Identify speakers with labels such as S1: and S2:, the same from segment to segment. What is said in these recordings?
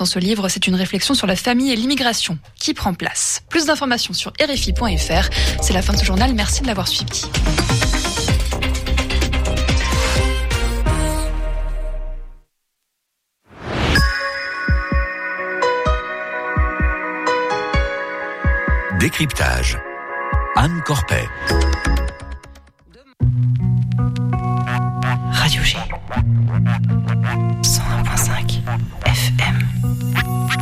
S1: Dans ce livre, c'est une réflexion sur la famille et l'immigration qui prend place. Plus d'informations sur RFI.fr. C'est la fin de ce journal. Merci de l'avoir suivi.
S2: Décryptage. Anne Corpet.
S3: 101.5 FM.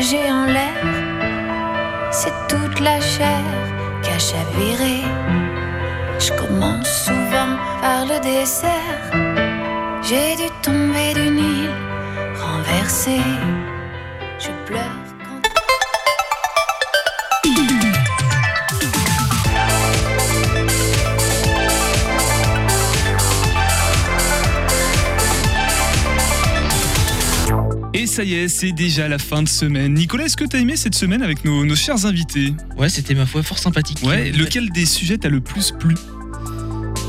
S4: J'ai en l'air, c'est toute la chair qui a chaviré. Je commence souvent par le dessert. J'ai dû tomber d'une île renversée.
S5: Ça y est, c'est déjà la fin de semaine. Nicolas, est-ce que t'as aimé cette semaine avec nos, nos chers invités
S6: Ouais, c'était ma foi fort sympathique.
S5: Ouais, lequel des sujets t'a le plus plu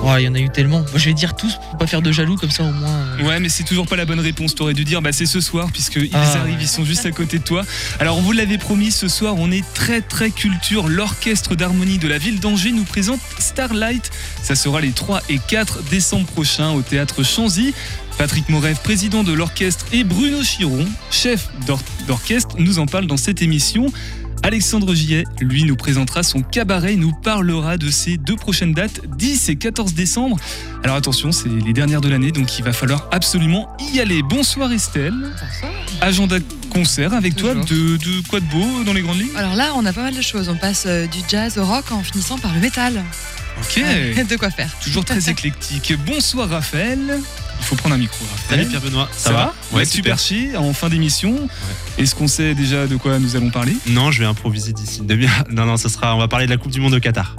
S6: Ouais, il y en a eu tellement. Moi, je vais dire tous pour pas faire de jaloux, comme ça au moins. euh,
S5: Ouais, mais c'est toujours pas la bonne réponse. T'aurais dû dire, bah c'est ce soir, puisqu'ils
S6: Ah,
S5: arrivent, ils sont juste à côté de toi. Alors, on vous l'avait promis, ce soir, on est très très culture. L'orchestre d'harmonie de la ville d'Angers nous présente Starlight. Ça sera les 3 et 4 décembre prochains au théâtre Chanzy. Patrick Morev, président de l'orchestre, et Bruno Chiron, chef d'or- d'orchestre, nous en parle dans cette émission. Alexandre Gillet, lui, nous présentera son cabaret, nous parlera de ses deux prochaines dates, 10 et 14 décembre. Alors attention, c'est les dernières de l'année, donc il va falloir absolument y aller. Bonsoir Estelle. Agenda concert avec toi, de, de quoi de beau dans les grandes lignes?
S7: Alors là, on a pas mal de choses. On passe euh, du jazz au rock en finissant par le métal.
S5: Ok,
S7: de quoi faire.
S5: toujours très éclectique. Bonsoir Raphaël. Il faut prendre un micro, Raphaël.
S8: Salut Pierre Benoît,
S5: Ça, va
S8: Ouais, super.
S5: perché en fin d'émission. Est-ce qu'on sait déjà de quoi nous allons parler?
S8: Non, je vais improviser d'ici une demi-heure. Non, non, ce sera. On va parler de la Coupe du Monde au Qatar.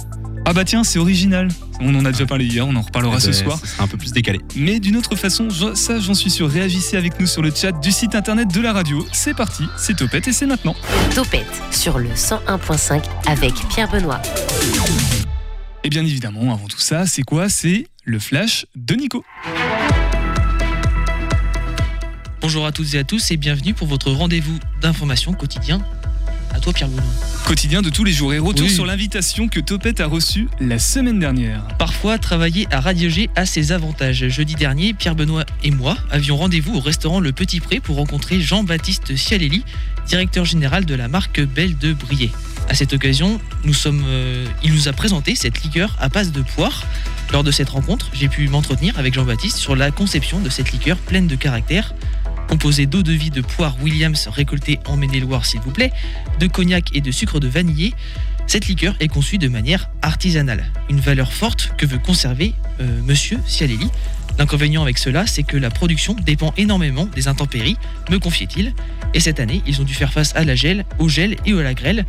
S5: Ah bah tiens, c'est original. On en a déjà parlé hier, on en reparlera ce
S8: Eh ben,
S5: soir.
S8: Ce sera un peu plus décalé.
S5: Mais d'une autre façon, je- ça j'en suis sûr, réagissez avec nous sur le chat du site internet de la radio. C'est parti, c'est Topette et c'est maintenant.
S9: Topette sur le 101.5 avec Pierre Benoît.
S5: Et bien évidemment, avant tout ça, c'est quoi? C'est le flash de Nico.
S6: Bonjour à toutes et à tous et bienvenue pour votre rendez-vous d'information quotidien. À toi, Pierre Benoît.
S5: Quotidien de tous les jours et retour
S6: Oui.
S5: sur l'invitation que Topette a reçue la semaine dernière.
S6: Parfois, travailler à Radio G a ses avantages. Jeudi dernier, Pierre Benoît et moi avions rendez-vous au restaurant Le Petit Pré pour rencontrer Jean-Baptiste Cialelli, directeur général de la marque Belle de Briey. À cette occasion, nous sommes, euh, il nous a présenté cette liqueur à base de poire. Lors de cette rencontre, j'ai pu m'entretenir avec Jean-Baptiste sur la conception de cette liqueur pleine de caractère. Composée d'eau de vie de poire Williams récoltée en Maine-et-Loire, s'il vous plaît, de cognac et de sucre de vanillé, cette liqueur est conçue de manière artisanale, une valeur forte que veut conserver euh, Monsieur Cialelli. L'inconvénient avec cela, c'est que la production dépend énormément des intempéries, me confiait-il, et cette année, ils ont dû faire face à la gel, au gel et à la grêle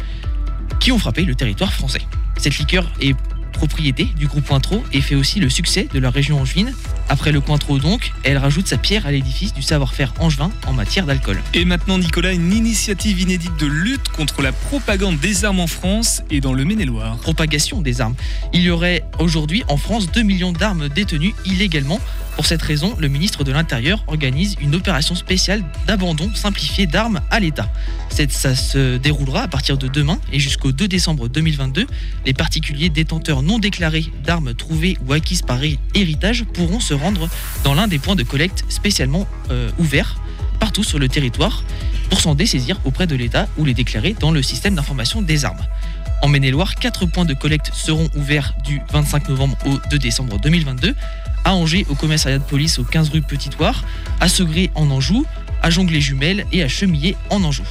S6: qui ont frappé le territoire français. Cette liqueur est propriété du groupe Cointreau et fait aussi le succès de la région angevine. Après le Cointreau donc, elle rajoute sa pierre à l'édifice du savoir-faire angevin en matière d'alcool.
S5: Et maintenant, Nicolas, une initiative inédite de lutte contre la propagande des armes en France et dans le Maine-et-Loire.
S6: propagation des armes. Il y aurait aujourd'hui en France 2 millions d'armes détenues illégalement. Pour cette raison, le ministre de l'Intérieur organise une opération spéciale d'abandon simplifié d'armes à l'État. Ça se déroulera à partir de demain et jusqu'au 2 décembre 2022. Les particuliers détenteurs non déclarés d'armes trouvées ou acquises par hé- héritage pourront se rendre dans l'un des points de collecte spécialement euh, ouverts partout sur le territoire pour s'en dessaisir auprès de l'État ou les déclarer dans le système d'information des armes. En Maine-et-Loire, quatre points de collecte seront ouverts du 25 novembre au 2 décembre 2022. À Angers, au commissariat de police au 15 rue Petit-Oire, à Segré en Anjou, à Jonglé-Jumelles et à Chemillé en Anjou.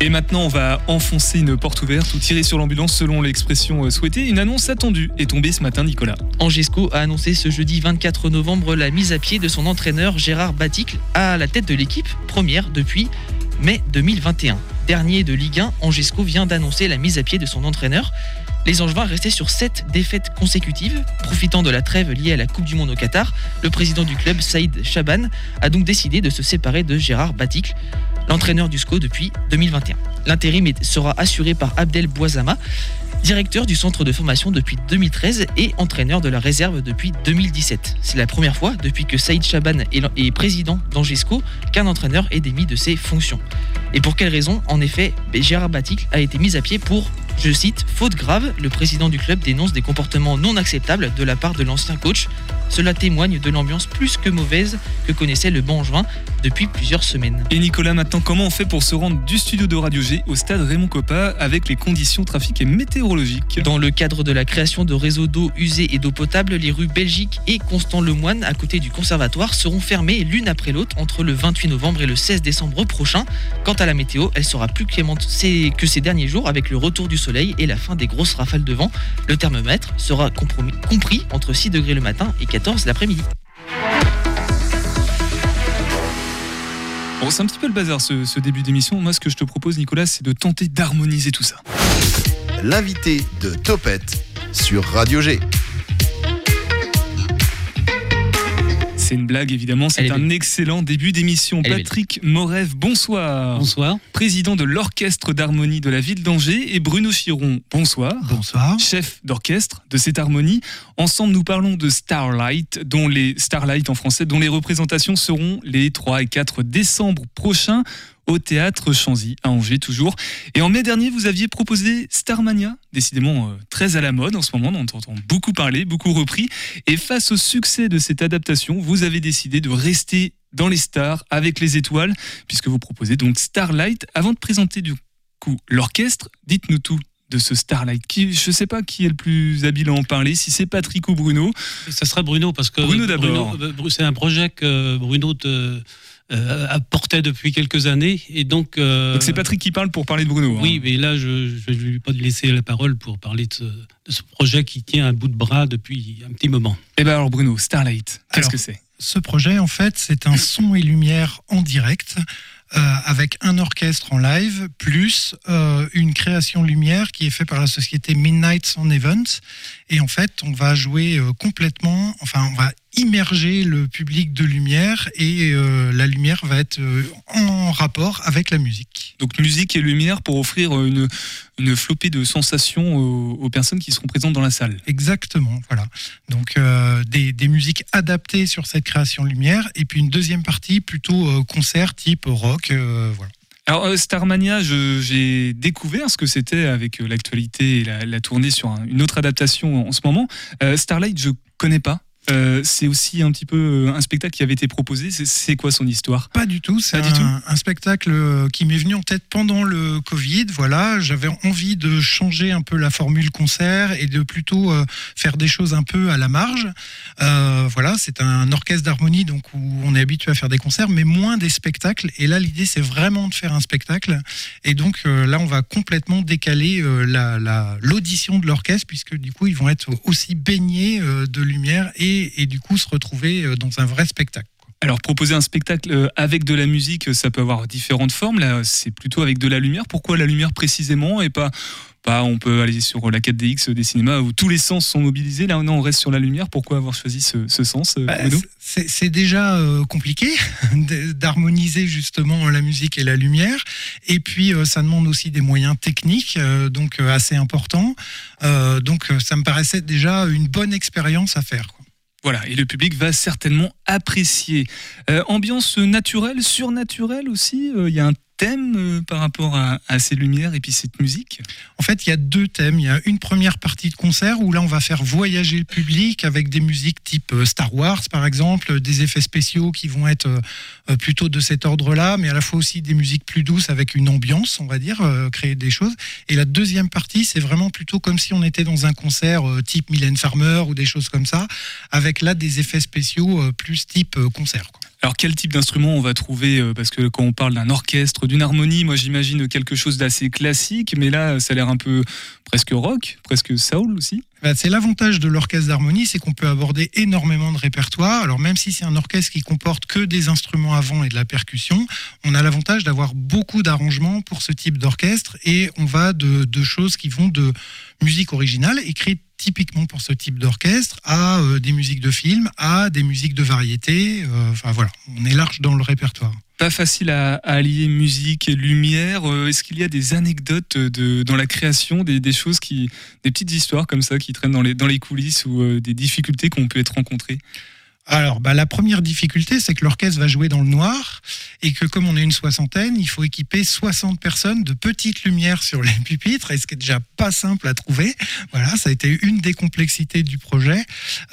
S5: Et maintenant, on va enfoncer une porte ouverte ou tirer sur l'ambulance selon l'expression euh, souhaitée. Une annonce attendue est tombée ce matin, Nicolas.
S6: Angesco a annoncé ce jeudi 24 novembre la mise à pied de son entraîneur Gérard Baticle à la tête de l'équipe première depuis mai 2021. dernier de Ligue 1, Angesco vient d'annoncer la mise à pied de son entraîneur. Les Angevins restaient sur 7 défaites consécutives. Profitant de la trêve liée à la Coupe du Monde au Qatar, le président du club, Saïd Chaban, a donc décidé de se séparer de Gérard Baticle, l'entraîneur du SCO depuis 2021. L'intérim sera assuré par Abdel Bouazama, directeur du centre de formation depuis 2013 et entraîneur de la réserve depuis 2017. C'est la première fois depuis que Saïd Chaban est président d'Angesco qu'un entraîneur est démis de ses fonctions. Et pour quelle raison? En effet, ben, Gérard Baticle a été mis à pied pour, je cite, faute grave. Le président du club dénonce des comportements non acceptables de la part de l'ancien coach. Cela témoigne de l'ambiance plus que mauvaise que connaissait le banc juin depuis plusieurs semaines.
S5: Et Nicolas, maintenant, comment on fait pour se rendre du studio de Radio G au stade Raymond Coppa avec les conditions trafiques et
S6: Dans le cadre de la création de réseaux d'eau usée et d'eau potable, les rues Belgique et Constant Lemoine, à côté du conservatoire, seront fermées l'une après l'autre entre le 28 novembre et le 16 décembre prochain. Quant à la météo, elle sera plus clémente que ces derniers jours avec le retour du soleil et la fin des grosses rafales de vent. Le thermomètre sera compris entre 6 degrés le matin et 14 l'après-midi.
S5: Bon, c'est un petit peu le bazar ce début d'émission. Moi, ce que je te propose, Nicolas, c'est de tenter d'harmoniser tout ça.
S10: L'invité de Topette sur Radio G.
S5: C'est une blague, évidemment. C'est
S6: est
S5: un
S6: belle.
S5: excellent début d'émission. Patrick Morève, bonsoir.
S11: Bonsoir.
S5: Président de l'Orchestre d'harmonie de la ville d'Angers. Et Bruno Chiron, bonsoir.
S11: Bonsoir.
S5: chef d'orchestre de cette harmonie. Ensemble, nous parlons de Starlight, dont les Starlight en français, dont les représentations seront les 3 et 4 décembre prochains au théâtre Chanzy à Angers toujours. Et en mai dernier, vous aviez proposé Starmania, décidément euh, très à la mode en ce moment, on en entend beaucoup parler, beaucoup repris. Et face au succès de cette adaptation, vous avez décidé de rester dans les stars avec les étoiles, puisque vous proposez donc Starlight. Avant de présenter du coup l'orchestre, dites-nous tout de ce Starlight. Qui, je sais pas qui est le plus habile à en parler, si c'est Patrick ou Bruno.
S11: Ça sera Bruno parce que
S5: Bruno d'abord.
S11: euh, c'est un projet que Bruno te, euh, apportait depuis quelques années et donc. euh,
S5: Donc c'est Patrick qui parle pour parler de Bruno. hein.
S11: Oui, mais là je ne vais pas te laisser la parole pour parler de ce, de ce projet qui tient un bout de bras depuis un petit moment.
S5: Et ben alors Bruno, Starlight, qu'est-ce que c'est?
S12: Ce projet, en fait, c'est un son et lumière en direct euh, avec un orchestre en live plus euh, une création lumière qui est faite par la société Midnight Sound Events. Et en fait, on va jouer euh, complètement, enfin, on va immerger le public de lumière et euh, la lumière va être euh, en rapport avec la musique.
S5: Donc musique et lumière pour offrir une, une flopée de sensations aux, aux personnes qui seront présentes dans la salle.
S12: Exactement, voilà. Donc euh, des, des musiques adaptées sur cette création lumière et puis une deuxième partie plutôt concert type rock, voilà.
S5: Alors Starmania, j'ai découvert ce que c'était avec l'actualité et la, la tournée sur un- une autre adaptation en ce moment. Starlight, je connais pas. Euh, c'est aussi un petit peu euh, un spectacle qui avait été proposé. C'est- quoi son histoire?
S12: Pas du tout, c'est un, un spectacle euh, qui m'est venu en tête pendant le Covid. Voilà, j'avais envie de changer un peu la formule concert et de plutôt euh, faire des choses un peu à la marge. Euh, voilà, c'est un orchestre d'harmonie donc où on est habitué à faire des concerts, mais moins des spectacles. Et là, l'idée c'est vraiment de faire un spectacle. Et donc là, on va complètement décaler la- la- l'audition de l'orchestre puisque du coup, ils vont être aussi baignés de lumière et, et du coup se retrouver euh, dans un vrai spectacle.
S5: Alors proposer un spectacle euh, avec de la musique, ça peut avoir différentes formes. Là, c'est plutôt avec de la lumière. Pourquoi la lumière précisément et pas pas on peut aller sur la 4DX des cinémas où tous les sens sont mobilisés. Là, non, on reste sur la lumière. Pourquoi avoir choisi ce, ce sens, euh,
S12: Bah, c'est déjà euh, compliqué d'harmoniser justement la musique et la lumière. Et puis, euh, ça demande aussi des moyens techniques, euh, donc euh, assez importants. Euh, donc, euh, ça me paraissait déjà une bonne expérience à faire.
S5: Voilà, et le public va certainement apprécier. Euh, ambiance naturelle, surnaturelle aussi. euh, Il y a un thème euh, par rapport à, ces lumières et puis cette musique.
S12: En fait, il y a deux thèmes. Il y a une première partie de concert où là, on va faire voyager le public avec des musiques type euh, Star Wars, par exemple, des effets spéciaux qui vont être euh, plutôt de cet ordre-là, mais à la fois aussi des musiques plus douces avec une ambiance, on va dire, créer des choses. Et la deuxième partie, c'est vraiment plutôt comme si on était dans un concert type Mylène Farmer ou des choses comme ça, avec là des effets spéciaux plus type concert.
S5: Alors quel type d'instrument on va trouver euh, Parce que quand on parle d'un orchestre, d'une harmonie, moi j'imagine quelque chose d'assez classique, mais là ça a l'air un peu presque rock, presque soul aussi.
S12: Bah, c'est l'avantage de l'orchestre d'harmonie, c'est qu'on peut aborder énormément de répertoire. Alors même si c'est un orchestre qui comporte que des instruments avant et de la percussion, on a l'avantage d'avoir beaucoup d'arrangements pour ce type d'orchestre et on va de, de choses qui vont de musique originale écrite typiquement pour ce type d'orchestre à euh, des musiques de films, à des musiques de variété. Euh, enfin voilà, on est large dans le répertoire.
S5: Pas facile à, allier musique et lumière. Euh, Est-ce qu'il y a des anecdotes de, dans la création, des, des choses qui, des petites histoires comme ça qui traînent dans les, dans les coulisses ou des difficultés qu'on peut être rencontrées?
S12: Alors, bah, la première difficulté, c'est que l'orchestre va jouer dans le noir et que comme on est une soixantaine, il faut équiper 60 personnes de petites lumières sur les pupitres, et ce qui est déjà pas simple à trouver. Voilà, ça a été une des complexités du projet,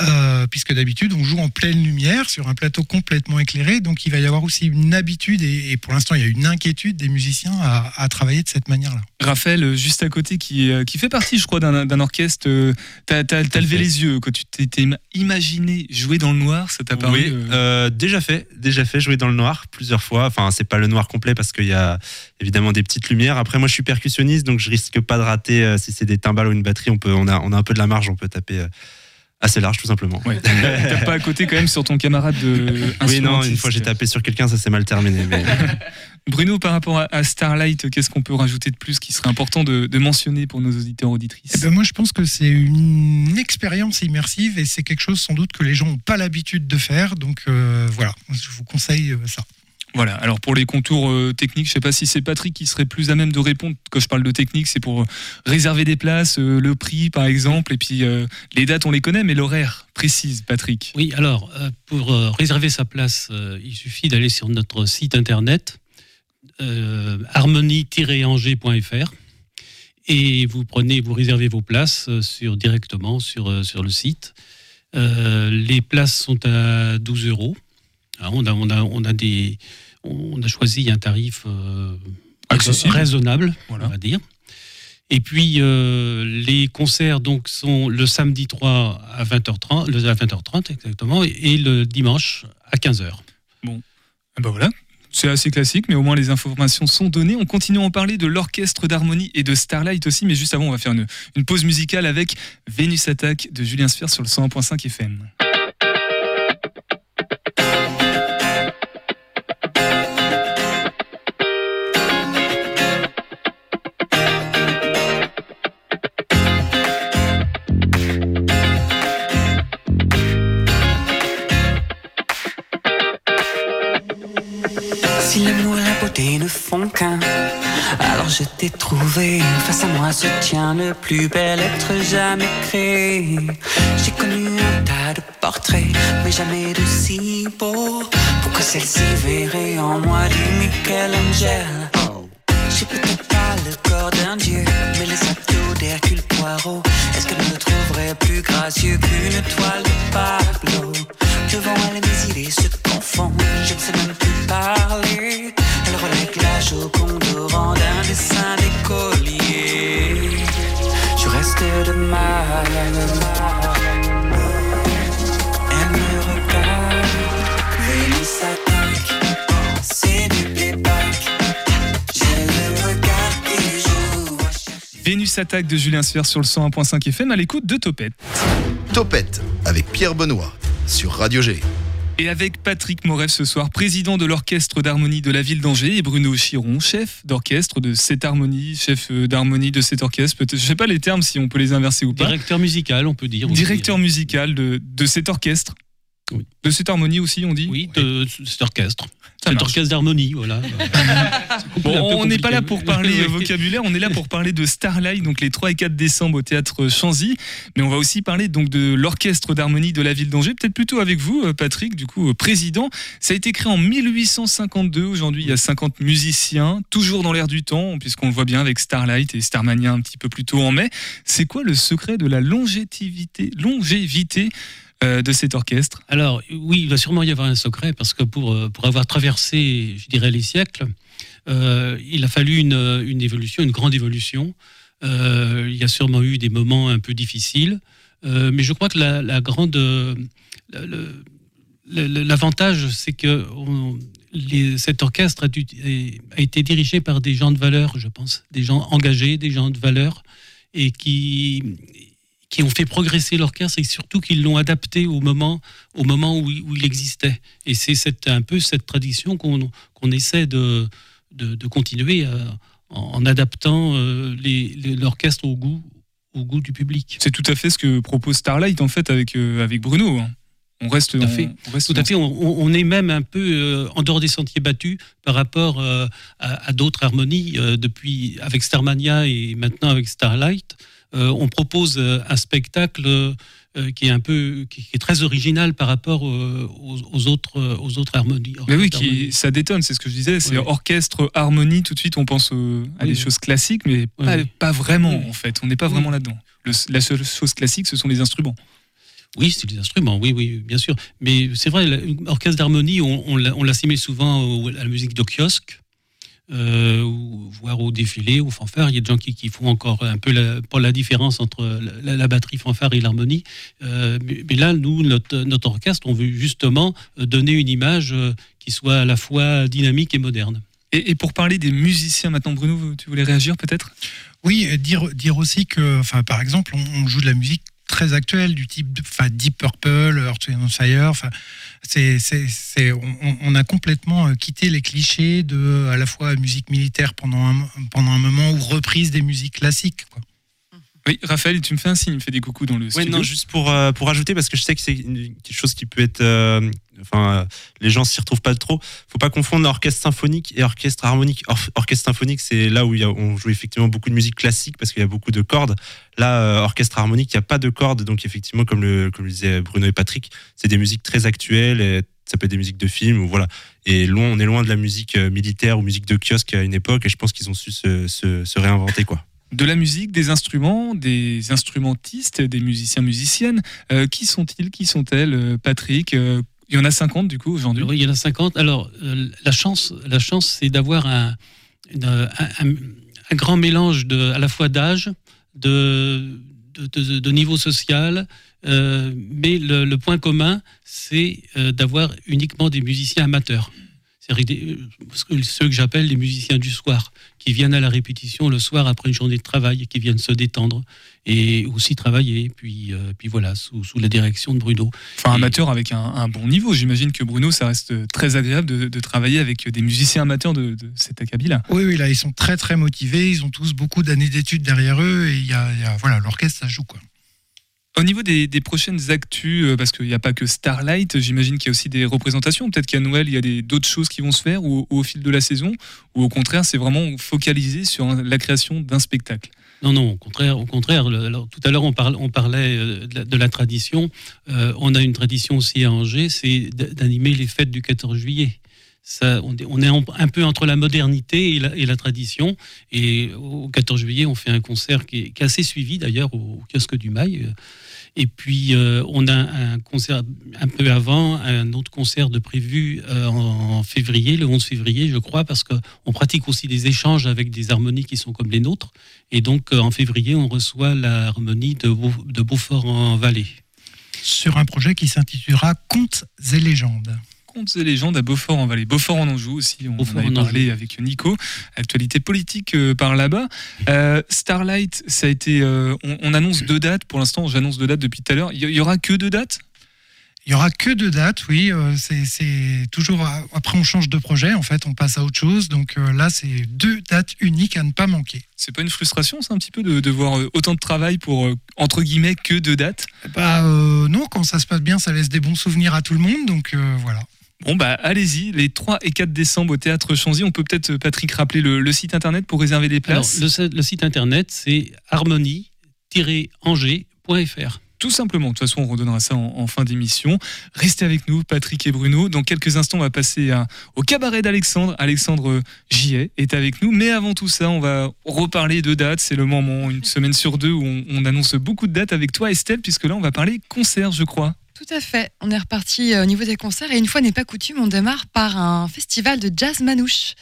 S12: euh, puisque d'habitude, on joue en pleine lumière sur un plateau complètement éclairé, donc il va y avoir aussi une habitude, et, et pour l'instant, il y a une inquiétude des musiciens à, à travailler de cette manière-là.
S5: Raphaël, juste à côté, qui, euh, qui fait partie, je crois, d'un orchestre, euh, t'as levé les yeux quand tu t'étais im- imaginé jouer dans le noir, ça t'a
S8: Oui,
S5: euh,
S8: euh, déjà fait, déjà fait jouer dans le noir plusieurs fois. Enfin, c'est pas le noir complet parce qu'il y a évidemment des petites lumières. Après, moi, je suis percussionniste, donc je risque pas de rater euh, si c'est des timbales ou une batterie. On peut, on a, on a un peu de la marge, on peut taper euh, assez large, tout simplement.
S5: Ouais, t'as pas à côté quand même sur ton camarade de
S8: Oui, non, une fois j'ai tapé sur quelqu'un, ça s'est mal terminé. Mais...
S5: Bruno, par rapport à, Starlight, qu'est-ce qu'on peut rajouter de plus qui serait important de, de mentionner pour nos auditeurs auditrices
S12: Eh ben, moi, je pense que c'est une expérience immersive et c'est quelque chose sans doute que les gens n'ont pas l'habitude de faire. Donc euh, voilà, je vous conseille euh, ça.
S5: Voilà, alors pour les contours euh, techniques, je sais pas si c'est Patrick qui serait plus à même de répondre. Quand je parle de technique, c'est pour euh, réserver des places, euh, le prix par exemple, et puis les dates on les connaît, mais l'horaire précise, Patrick.
S11: Oui, alors, pour réserver sa place, il suffit d'aller sur notre site internet harmonie-angers.fr et vous prenez, vous réservez vos places sur, directement sur, sur le site. Les places sont à 12 euros. Alors, on, a, on, a, on, a des, on a choisi un tarif euh,
S5: Accessible.
S11: raisonnable,
S5: Voilà.
S11: on va dire. Et puis euh, les concerts donc sont le samedi 3 à 20h30, le- à 20h30 exactement, et le dimanche à 15h.
S5: Ah bah voilà. C'est assez classique, mais au moins les informations sont données. On continue à en parler de l'orchestre d'harmonie et de Starlight aussi, mais juste avant, on va faire une, une pause musicale avec Vénus Attack de Julien Sphere sur le 101.5 FM.
S3: Je t'ai trouvé. Face à moi se tient le plus bel être jamais créé. J'ai connu un tas de portraits, mais jamais de si beau. Pour que celle-ci verrait en moi du Michel-Angel. J'ai peut-être pas le corps d'un dieu, mais les abdos d'Hercule Poirot. Est-ce qu'elle me trouverait plus gracieux qu'une toile de Pablo? Devant elle, mes idées se confondent, je ne sais même plus parler. Elle relève la Joconde au rang d'un dessin d'écolier. Je reste de mal. Elle me regarde, Vénus attaque, c'est du playback.
S5: Vénus Attack de Julien Sphere sur le 101.5 FM à l'écoute de Topette.
S10: Topette avec Pierre Benoît sur Radio G.
S5: Et avec Patrick Morev ce soir, président de l'orchestre d'harmonie de la ville d'Angers, et Bruno Chiron, chef d'orchestre de cette harmonie, chef euh, d'harmonie de cet orchestre. Peut-être, je sais pas les termes si on peut les inverser ou pas.
S11: Directeur musical, on peut dire.
S5: Directeur musical de, de cet orchestre.
S11: Oui.
S5: De cette harmonie aussi, on dit?
S11: Oui, de cet orchestre. Orchestre d'harmonie, voilà.
S5: Bon, on n'est pas là pour parler euh, vocabulaire, on est là pour parler de Starlight, donc les 3 et 4 décembre au théâtre Chanzy. Mais on va aussi parler donc de l'orchestre d'harmonie de la ville d'Angers, peut-être plutôt avec vous, euh, Patrick, du coup, euh, président. Ça a été créé en 1852. Aujourd'hui, il y a 50 musiciens, toujours dans l'air du temps, puisqu'on le voit bien avec Starlight et Starmania un petit peu plus tôt en mai. C'est quoi le secret de la longévité, longévité de cet orchestre
S11: Alors, oui, il va sûrement y avoir un secret, parce que pour, euh, pour avoir traversé, je dirais, les siècles, euh, il a fallu une, une évolution, une grande évolution. Euh, il y a sûrement eu des moments un peu difficiles, euh, mais je crois que la, grande, euh, l'avantage, c'est que cet orchestre a, a été dirigé par des gens de valeur, je pense, des gens engagés, des gens de valeur, et qui, qui ont fait progresser l'orchestre et surtout qui l'ont adapté au moment, au moment où, il- où il existait. Et c'est un peu cette tradition qu'on essaie de, de, de continuer euh, en, en adaptant euh, l'orchestre au goût, au goût du public.
S5: C'est tout à fait ce que propose Starlight en fait avec, euh, avec Bruno. On reste
S11: Tout à fait.
S5: on reste
S11: Tout
S5: dans-
S11: à fait. On, est même un peu euh, en dehors des sentiers battus par rapport euh, à, à d'autres harmonies. depuis avec Starmania et maintenant avec Starlight, on propose euh, un spectacle euh, qui est un peu, qui, est très original par rapport euh, aux, aux autres, euh, aux autres harmonies.
S5: Mais oui, qui,
S11: harmonies.
S5: ça détonne, c'est ce que je disais. C'est
S11: Oui.
S5: orchestre, harmonie, tout de suite on pense à
S11: Oui,
S5: des choses classiques, mais
S11: Oui,
S5: pas, vraiment en fait. On n'est pas vraiment là-dedans. La seule chose classique, ce sont les instruments.
S11: Oui, c'est des instruments, oui, oui, bien sûr. Mais c'est vrai, l'orchestre d'harmonie, on, on l'a- on l'assimile souvent à la musique de kiosque, euh, ou, voire au défilé, au fanfare. Il y a des gens qui, qui font encore un peu la, pas la différence entre la, la batterie fanfare et l'harmonie. Euh, mais, mais là, nous, notre, notre orchestre, on veut justement euh, donner une image qui soit à la fois dynamique et moderne.
S5: Et, et pour parler des musiciens maintenant, Bruno, tu voulais réagir peut-être?
S12: Oui, dire, dire aussi que, enfin, par exemple, on, on joue de la musique très actuelle, du type enfin, Deep Purple, Earth, and Fire. Enfin, c'est, on, on a complètement euh, quitté les clichés de à la fois musique militaire pendant un, pendant un moment ou reprise des musiques classiques.
S5: Oui, Raphaël, tu me fais un signe, il me fait des coucous dans le
S8: Ouais,
S5: studio.
S8: non, juste pour, euh, pour ajouter, parce que je sais que c'est quelque chose qui peut être. euh, enfin, euh, les gens s'y retrouvent pas trop. faut pas confondre orchestre symphonique et orchestre harmonique. Or- orchestre symphonique, c'est là où y a- on joue effectivement beaucoup de musique classique parce qu'il y a beaucoup de cordes. Là, orchestre harmonique, il n'y a pas de cordes. Donc, effectivement, comme le, comme le disaient Bruno et Patrick, c'est des musiques très actuelles. Et ça peut être des musiques de films. Ou voilà. Et loin, on est loin de la musique militaire ou musique de kiosque à une époque. Et je pense qu'ils ont su se, se- se réinventer. quoi.
S5: De la musique, des instruments, des instrumentistes, des musiciens, musiciennes. Euh, qui sont-ils? Qui sont-elles? Euh, Patrick euh, Il y en a 50 du coup aujourd'hui.
S11: Oui, il y en a 50. Alors, la chance, la chance c'est d'avoir un, grand mélange à la fois d'âge, de, niveau social, mais le, point commun, c'est d'avoir uniquement des musiciens amateurs. C'est-à-dire des- ce que- ceux que j'appelle les musiciens du soir, qui viennent à la répétition le soir après une journée de travail, et qui viennent se détendre et aussi travailler. Puis, euh, puis voilà, sous, sous la direction de Bruno.
S5: Enfin,
S11: Et-
S5: amateur avec un, un bon niveau. J'imagine que Bruno, ça reste très agréable de, de travailler avec des musiciens amateurs de, de cet acabit-là.
S12: Oui, oui, là, ils sont très, très motivés. Ils ont tous beaucoup d'années d'études derrière eux. Et il y a, il y a- voilà, l'orchestre, ça joue, quoi.
S5: Au niveau des, prochaines actus, euh, parce qu'il n'y a pas que Starlight, j'imagine qu'il y a aussi des représentations. Peut-être qu'à Noël, il y a d'autres choses qui vont se faire ou, au fil de la saison, ou au contraire, c'est vraiment focalisé sur la création d'un spectacle.
S11: Non, non, au contraire. Au contraire tout à l'heure, on, parlait euh, de la, tradition. Euh, on a une tradition aussi à Angers, c'est d'animer les fêtes du 14 juillet. On, est- un peu entre la modernité et la, tradition. Et au 14 juillet, on fait un concert qui est, assez suivi d'ailleurs au, au kiosque du Mail. Et puis, euh, on a un concert un peu avant, un autre concert de prévu euh, en, février, le 11 février, je crois, parce qu'on pratique aussi des échanges avec des harmonies qui sont comme les nôtres. Et donc, euh, en février, on reçoit l'harmonie de, Beau- de Beaufort-en-Vallée.
S12: Sur un projet qui s'intitulera Contes et légendes.
S5: Contes et légendes à Beaufort en Vallée. Beaufort en Anjou aussi, on
S11: Beaufort
S5: en avait
S11: en
S5: parlé avec Nico. Actualité politique euh, par là-bas. Euh, Starlight, ça a été. euh, on, on annonce deux dates. Pour l'instant, j'annonce deux dates depuis tout à l'heure. Il y, aura que deux dates?
S12: Il y aura que deux dates, oui. euh, c'est- toujours à- après on change de projet. En fait, on passe à autre chose. Donc euh, là, c'est deux dates uniques à ne pas manquer.
S5: C'est pas une frustration, c'est un petit peu de, de voir autant de travail pour, euh, entre guillemets, que deux dates?
S12: Bah euh, non, quand ça se passe bien, ça laisse des bons souvenirs à tout le monde. Donc euh, voilà.
S5: Bon, bah allez-y, les 3 et 4 décembre au théâtre Chanzy. On peut peut-être, euh, Patrick, rappeler le, le site internet pour réserver des
S11: Alors,
S5: places
S11: le, site- le site internet, c'est harmonie-angers.fr.
S5: Tout simplement, de toute façon, on redonnera ça en, en fin d'émission. Restez avec nous, Patrick et Bruno. Dans quelques instants, on va passer à- au cabaret d'Alexandre. Alexandre Giet est avec nous. Mais avant tout ça, on va reparler de dates. C'est le moment, une semaine sur deux, où on, on annonce beaucoup de dates avec toi, Estelle, puisque là, on va parler concert, je crois.
S7: Tout à fait. On est reparti euh, au niveau des concerts et une fois n'est pas coutume, on démarre par un festival de jazz manouche.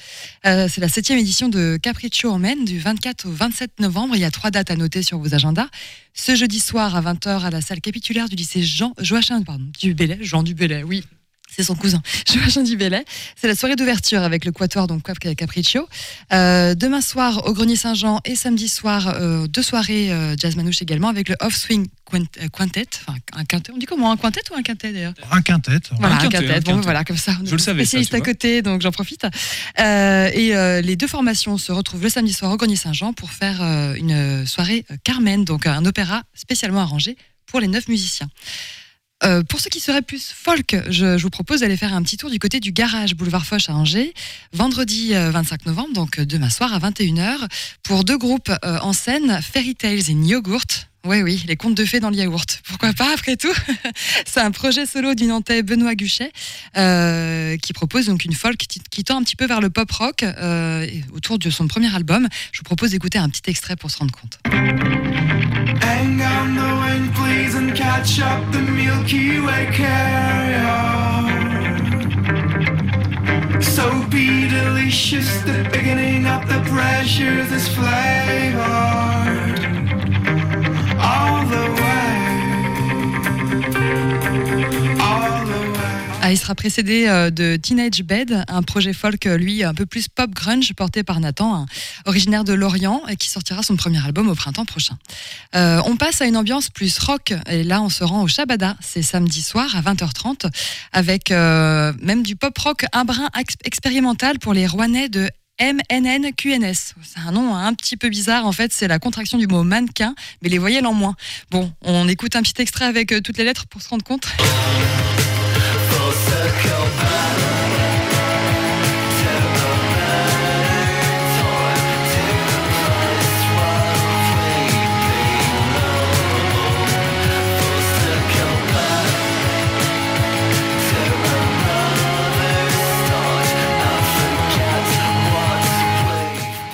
S7: Euh, c'est la septième édition de Capriccio en Maine du 24 au 27 novembre. Il y a trois dates à noter sur vos agendas. Ce jeudi soir à 20h à la salle capitulaire du lycée Jean Joachim pardon, du Bellay, Jean du Bellay, oui. C'est son cousin, Joachim Dubélé. C'est la soirée d'ouverture avec le Quatuor, donc Capriccio. Euh, demain soir au Grenier Saint-Jean et samedi soir, euh, deux soirées euh, jazz manouche également avec le Off Swing Quint- Quintet. Enfin, un quintet. On dit comment? Un quintet ou un quintet d'ailleurs?
S12: Un quintet.
S7: Voilà, un
S5: quintet,
S7: quintet.
S5: un
S7: Bon,
S5: quintet.
S7: voilà, comme ça. on
S5: Je
S7: est
S5: le savais,
S7: Spécialiste à côté, donc j'en profite. Euh, et euh, les deux formations se retrouvent le samedi soir au Grenier Saint-Jean pour faire euh, une soirée Carmen, donc un opéra spécialement arrangé pour les neuf musiciens. Euh, pour ceux qui seraient plus folk, je, je vous propose d'aller faire un petit tour du côté du garage boulevard Foch à Angers, vendredi euh, 25 novembre, donc euh, demain soir à 21h, pour deux groupes euh, en scène, Fairy Tales et Yoghurt. Oui, oui, les contes de fées dans le. Pourquoi pas, après tout? C'est un projet solo du Nantais Benoît Guchet, euh, qui propose donc une folk qui, tend un petit peu vers le pop rock euh, autour de son premier album. Je vous propose d'écouter un petit extrait pour se rendre compte.
S13: Carrier. Soapy, delicious, the beginning of the pressures is flavored
S7: Ah, il sera précédé euh, de Teenage Bed, un projet folk, euh, lui, un peu plus pop grunge, porté par Nathan, un originaire de Lorient, et qui sortira son premier album au printemps prochain. Euh, on passe à une ambiance plus rock, et là, on se rend au Shabada, c'est samedi soir à 20h30, avec même du pop rock, un brin ex- expérimental pour les Rouennais de MNNQNS. C'est un nom un petit peu bizarre, en fait, c'est la contraction du mot mannequin, mais les voyelles en moins. Bon, on écoute un petit extrait avec euh, toutes les lettres pour se rendre compte.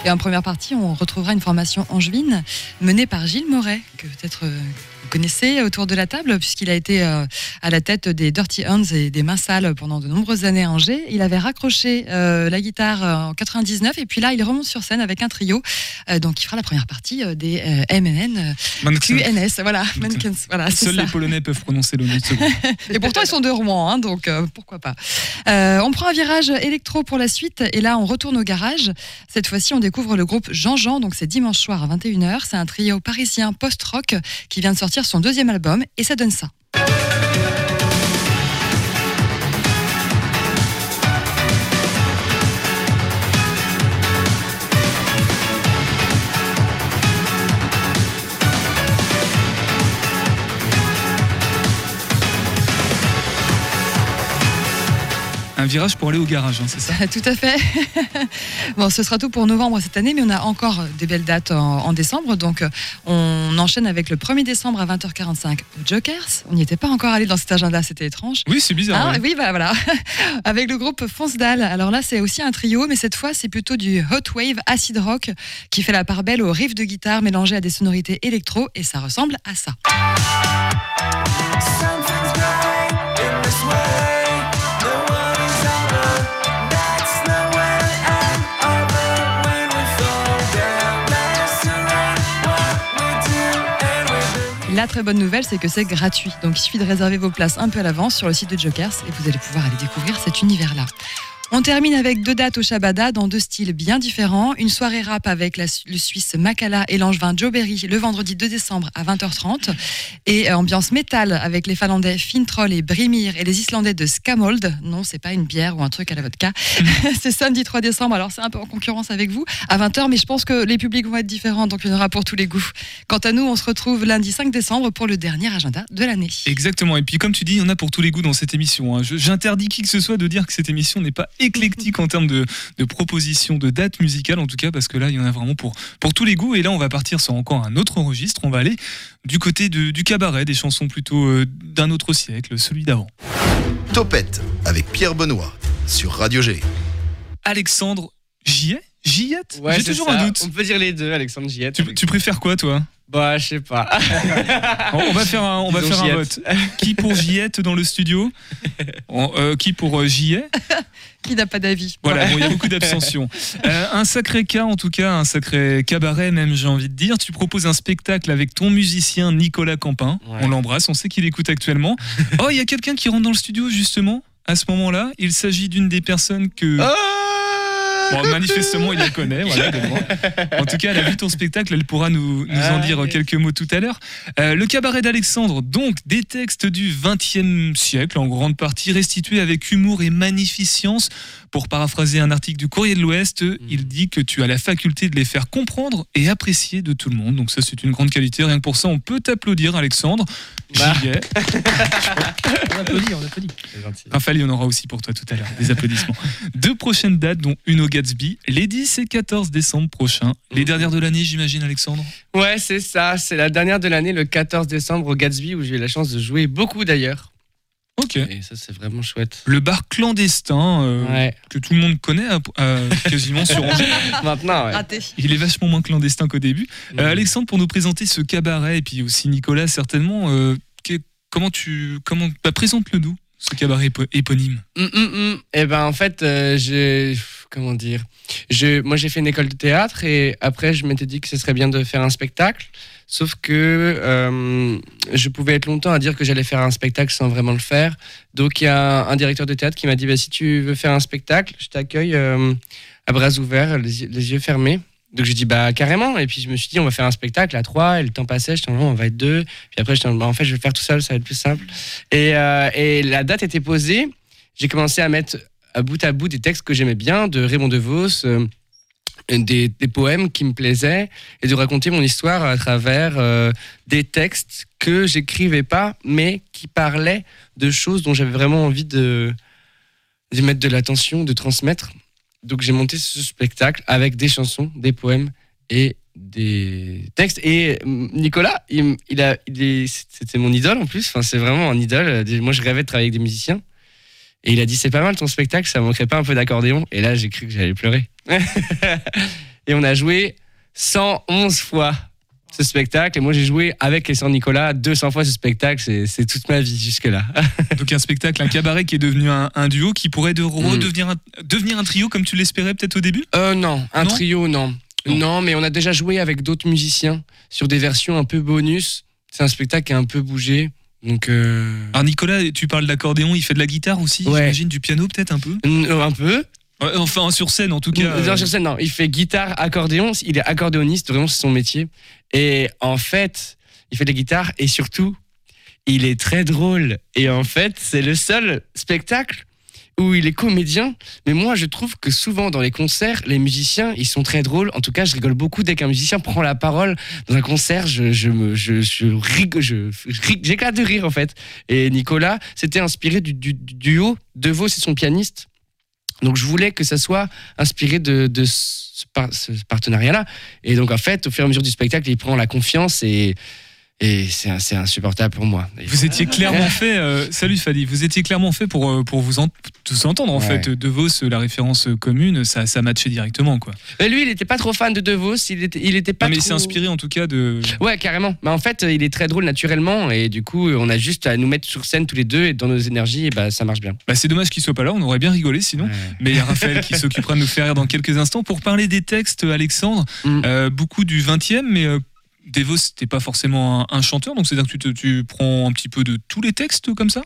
S7: Et en première partie, on retrouvera une formation angevine menée par Gilles Moret, que peut-être euh, connaissez autour de la table, puisqu'il a été euh, à la tête des Dirty Hands et des Mains Sales pendant de nombreuses années à Angers. Il avait raccroché euh, la guitare euh, en 99, et puis là, il remonte sur scène avec un trio. Donc, il fera la première partie des MNN. QNS. Voilà, Mannequins, voilà,
S5: Seuls
S7: ça.
S5: les Polonais peuvent prononcer le nom de ce groupe.
S7: Et pourtant, ils sont de Rouen, hein, donc pourquoi pas. On prend un virage électro pour la suite, et là, on retourne au garage. Cette fois-ci, on découvre le groupe Jean-Jean, donc c'est dimanche soir à 21h. C'est un trio parisien post-rock qui vient de sortir son deuxième album, et ça donne ça.
S5: Un virage pour aller au garage, hein, c'est ça
S7: Tout à fait. bon, ce sera tout pour novembre cette année, mais on a encore des belles dates en, en décembre. Donc, euh, on enchaîne avec le 1er décembre à 20h45 au Jokers. On n'y était pas encore allé dans cet agenda, c'était étrange.
S5: Oui, c'est bizarre.
S7: Ah,
S5: ouais.
S7: Oui, bah, voilà. Avec le groupe Fonce-Dalle. Alors là, c'est aussi un trio, mais cette fois, c'est plutôt du hot wave acid rock qui fait la part belle au riff de guitare mélangé à des sonorités électro et ça ressemble à ça. La très bonne nouvelle, c'est que c'est gratuit. Donc il suffit de réserver vos places un peu à l'avance sur le site de Jokers et vous allez pouvoir aller découvrir cet univers-là. On termine avec deux dates au Shabada dans deux styles bien différents. Une soirée rap avec la- le Suisse Makala et l'angevin Joe Berry le vendredi 2 décembre à 20h30. Et euh, ambiance métal avec les Finlandais Fintroll et Brimir et les Islandais de Skamold. Non, c'est pas une bière ou un truc à la vodka. c'est samedi 3 décembre, alors c'est un peu en concurrence avec vous à 20h, mais je pense que les publics vont être différents, donc il y en aura pour tous les goûts. Quant à nous, on se retrouve lundi 5 décembre pour le dernier agenda de l'année.
S5: Exactement. Et puis, comme tu dis, il y en a pour tous les goûts dans cette émission. hein. J'interdis qui que ce soit de dire que cette émission n'est pas éclectique en termes de, de propositions, de dates musicales, en tout cas, parce que là, il y en a vraiment pour, pour tous les goûts. Et là, on va partir sur encore un autre registre. On va aller du côté de- du cabaret, des chansons plutôt euh, d'un autre siècle, celui d'avant.
S10: Topette avec Pierre Benoît sur Radio G.
S5: Alexandre,
S14: Ouais,
S5: J'ai toujours
S14: ça.
S5: un doute.
S14: On peut dire les deux, Alexandre Giette.
S5: Tu, tu préfères quoi, toi?
S14: Bah, je sais pas.
S5: on, on va faire un, on va faire un vote. Qui pour Giette dans le studio On- euh, Qui pour euh, ai
S7: Qui n'a pas d'avis
S5: Voilà, bon, il y a beaucoup d'abstention. Euh, un sacré cas, en tout cas, un sacré cabaret, même, j'ai envie de dire. Tu proposes un spectacle avec ton musicien Nicolas Campin.
S14: Ouais.
S5: On l'embrasse, on sait qu'il écoute actuellement. Oh, il y a quelqu'un qui rentre dans le studio, justement. à ce moment-là. Il s'agit d'une des personnes que. Bon, manifestement, il la connaît. Voilà. En tout cas, elle a vu ton spectacle. Elle pourra nous, nous en
S14: Ah,
S5: dire quelques mots tout à l'heure. Euh, le cabaret d'Alexandre, donc des textes du XXe siècle, en grande partie restitués avec humour et magnificence. Pour paraphraser un article du Courrier de l'Ouest, il dit que tu as la faculté de les faire comprendre et apprécier de tout le monde. Donc ça, c'est une grande qualité. Rien que pour ça, on peut t'applaudir, Alexandre. J'y vais.
S6: On applaudit, on applaudit.
S5: Raphaël, il y en aura aussi pour toi tout à l'heure. Des applaudissements. Deux prochaines dates, dont une au Gatsby, les 10 et 14 décembre prochains. Les dernières de l'année, j'imagine, Alexandre?
S14: Ouais, c'est ça. C'est la dernière de l'année, le 14 décembre au Gatsby, où j'ai eu la chance de jouer beaucoup d'ailleurs.
S5: Ok.
S14: Et ça, c'est vraiment chouette.
S5: Le bar clandestin, euh,
S14: Ouais.
S5: que tout le monde connaît euh, quasiment sur Angers.
S14: Maintenant, ouais.
S7: Raté.
S5: Il est vachement moins clandestin qu'au début. Euh. Alexandre, pour nous présenter ce cabaret, et puis aussi Nicolas, certainement, euh, que- comment tu. Comment, bah, Présente-le nous, ce cabaret épo- éponyme.
S14: Hum, hum, hum. Eh ben, en fait, euh, j'ai. Comment dire je, Moi, j'ai fait une école de théâtre et après, je m'étais dit que ce serait bien de faire un spectacle. Sauf que euh, je pouvais être longtemps à dire que j'allais faire un spectacle sans vraiment le faire. Donc, il y a un, directeur de théâtre qui m'a dit bah, si tu veux faire un spectacle, je t'accueille euh, à bras ouverts, les, yeux- fermés. Donc, j'ai dit bah carrément. Et puis, je me suis dit on va faire un spectacle à trois. Et le temps passait, je dis on va être deux. Puis après, je dis bah, en fait, je vais le faire tout seul, ça va être plus simple. Et, euh, et la date était posée. J'ai commencé à mettre à bout à bout des textes que j'aimais bien, de Raymond DeVos, des, poèmes qui me plaisaient, et de raconter mon histoire à travers euh, des textes que j'écrivais pas, mais qui parlaient de choses dont j'avais vraiment envie de, de mettre de l'attention, de transmettre. Donc j'ai monté ce spectacle avec des chansons, des poèmes et des textes. Et euh, Nicolas, il, a, c'était mon idole en plus. Enfin, c'est vraiment un idole. Moi, je rêvais de travailler avec des musiciens. Et il a dit c'est pas mal ton spectacle, ça manquerait pas un peu d'accordéon. Et là, j'ai cru que j'allais pleurer. et on a joué 111 fois ce spectacle. Et moi, j'ai joué avec et sans Nicolas 200 fois ce spectacle. C'est- toute ma vie jusque-là.
S5: Donc un spectacle, un cabaret qui est devenu un, un duo, qui pourrait de redevenir un, devenir un trio comme tu l'espérais peut-être au début?
S14: Euh, non, un
S5: Non
S14: trio, non.
S5: Non.
S14: non. mais on a déjà joué avec d'autres musiciens sur des versions un peu bonus. C'est un spectacle qui a un peu bougé. Donc, euh,
S5: Alors Nicolas, tu parles d'accordéon, il fait de la guitare aussi,
S14: Ouais.
S5: j'imagine, du piano peut-être un peu?
S14: Euh, un peu.
S5: Enfin sur scène en tout cas.
S14: Non,
S5: euh,
S14: sur scène, non. Il fait guitare, accordéon. Il est accordéoniste, vraiment, c'est son métier. Et en fait, il fait de la guitare et surtout, il est très drôle. Et en fait, c'est le seul spectacle où il est comédien. Mais moi, je trouve que souvent dans les concerts, les musiciens, ils sont très drôles. En tout cas, je rigole beaucoup dès qu'un musicien prend la parole dans un concert. Je, je me, je, je rigole, je, j'éclate de rire en fait. Et Nicolas, c'était inspiré du, du- du duo. Devos, c'est son pianiste. Donc je voulais que ça soit inspiré de, ce, ce partenariat-là. Et donc en fait, au fur et à mesure du spectacle, il prend la confiance et, et c'est insupportable pour moi.
S5: Vous étiez clairement fait, euh, salut Fadi, vous étiez clairement fait pour, euh, pour vous en- tous entendre en
S14: Ouais.
S5: fait. De Vos, la référence commune, ça, ça matchait directement quoi.
S14: Mais lui, il n'était pas trop fan de DeVos. Il était, il était pas
S5: Non, mais il
S14: trop-
S5: s'est inspiré en tout cas de.
S14: Ouais, carrément. Mais en fait, il est très drôle naturellement et du coup, on a juste à nous mettre sur scène tous les deux et dans nos énergies, et bah, ça marche bien.
S5: Bah, c'est dommage qu'il soit pas là, on aurait bien rigolé sinon. Mais il y a Raphaël qui s'occupera de nous faire rire dans quelques instants. Pour parler des textes, Alexandre,
S14: Mm.
S5: euh, beaucoup du 20e, mais euh, Devos, t'es pas forcément un, un chanteur, donc c'est-à-dire que tu, te- tu prends un petit peu de tous les textes comme ça?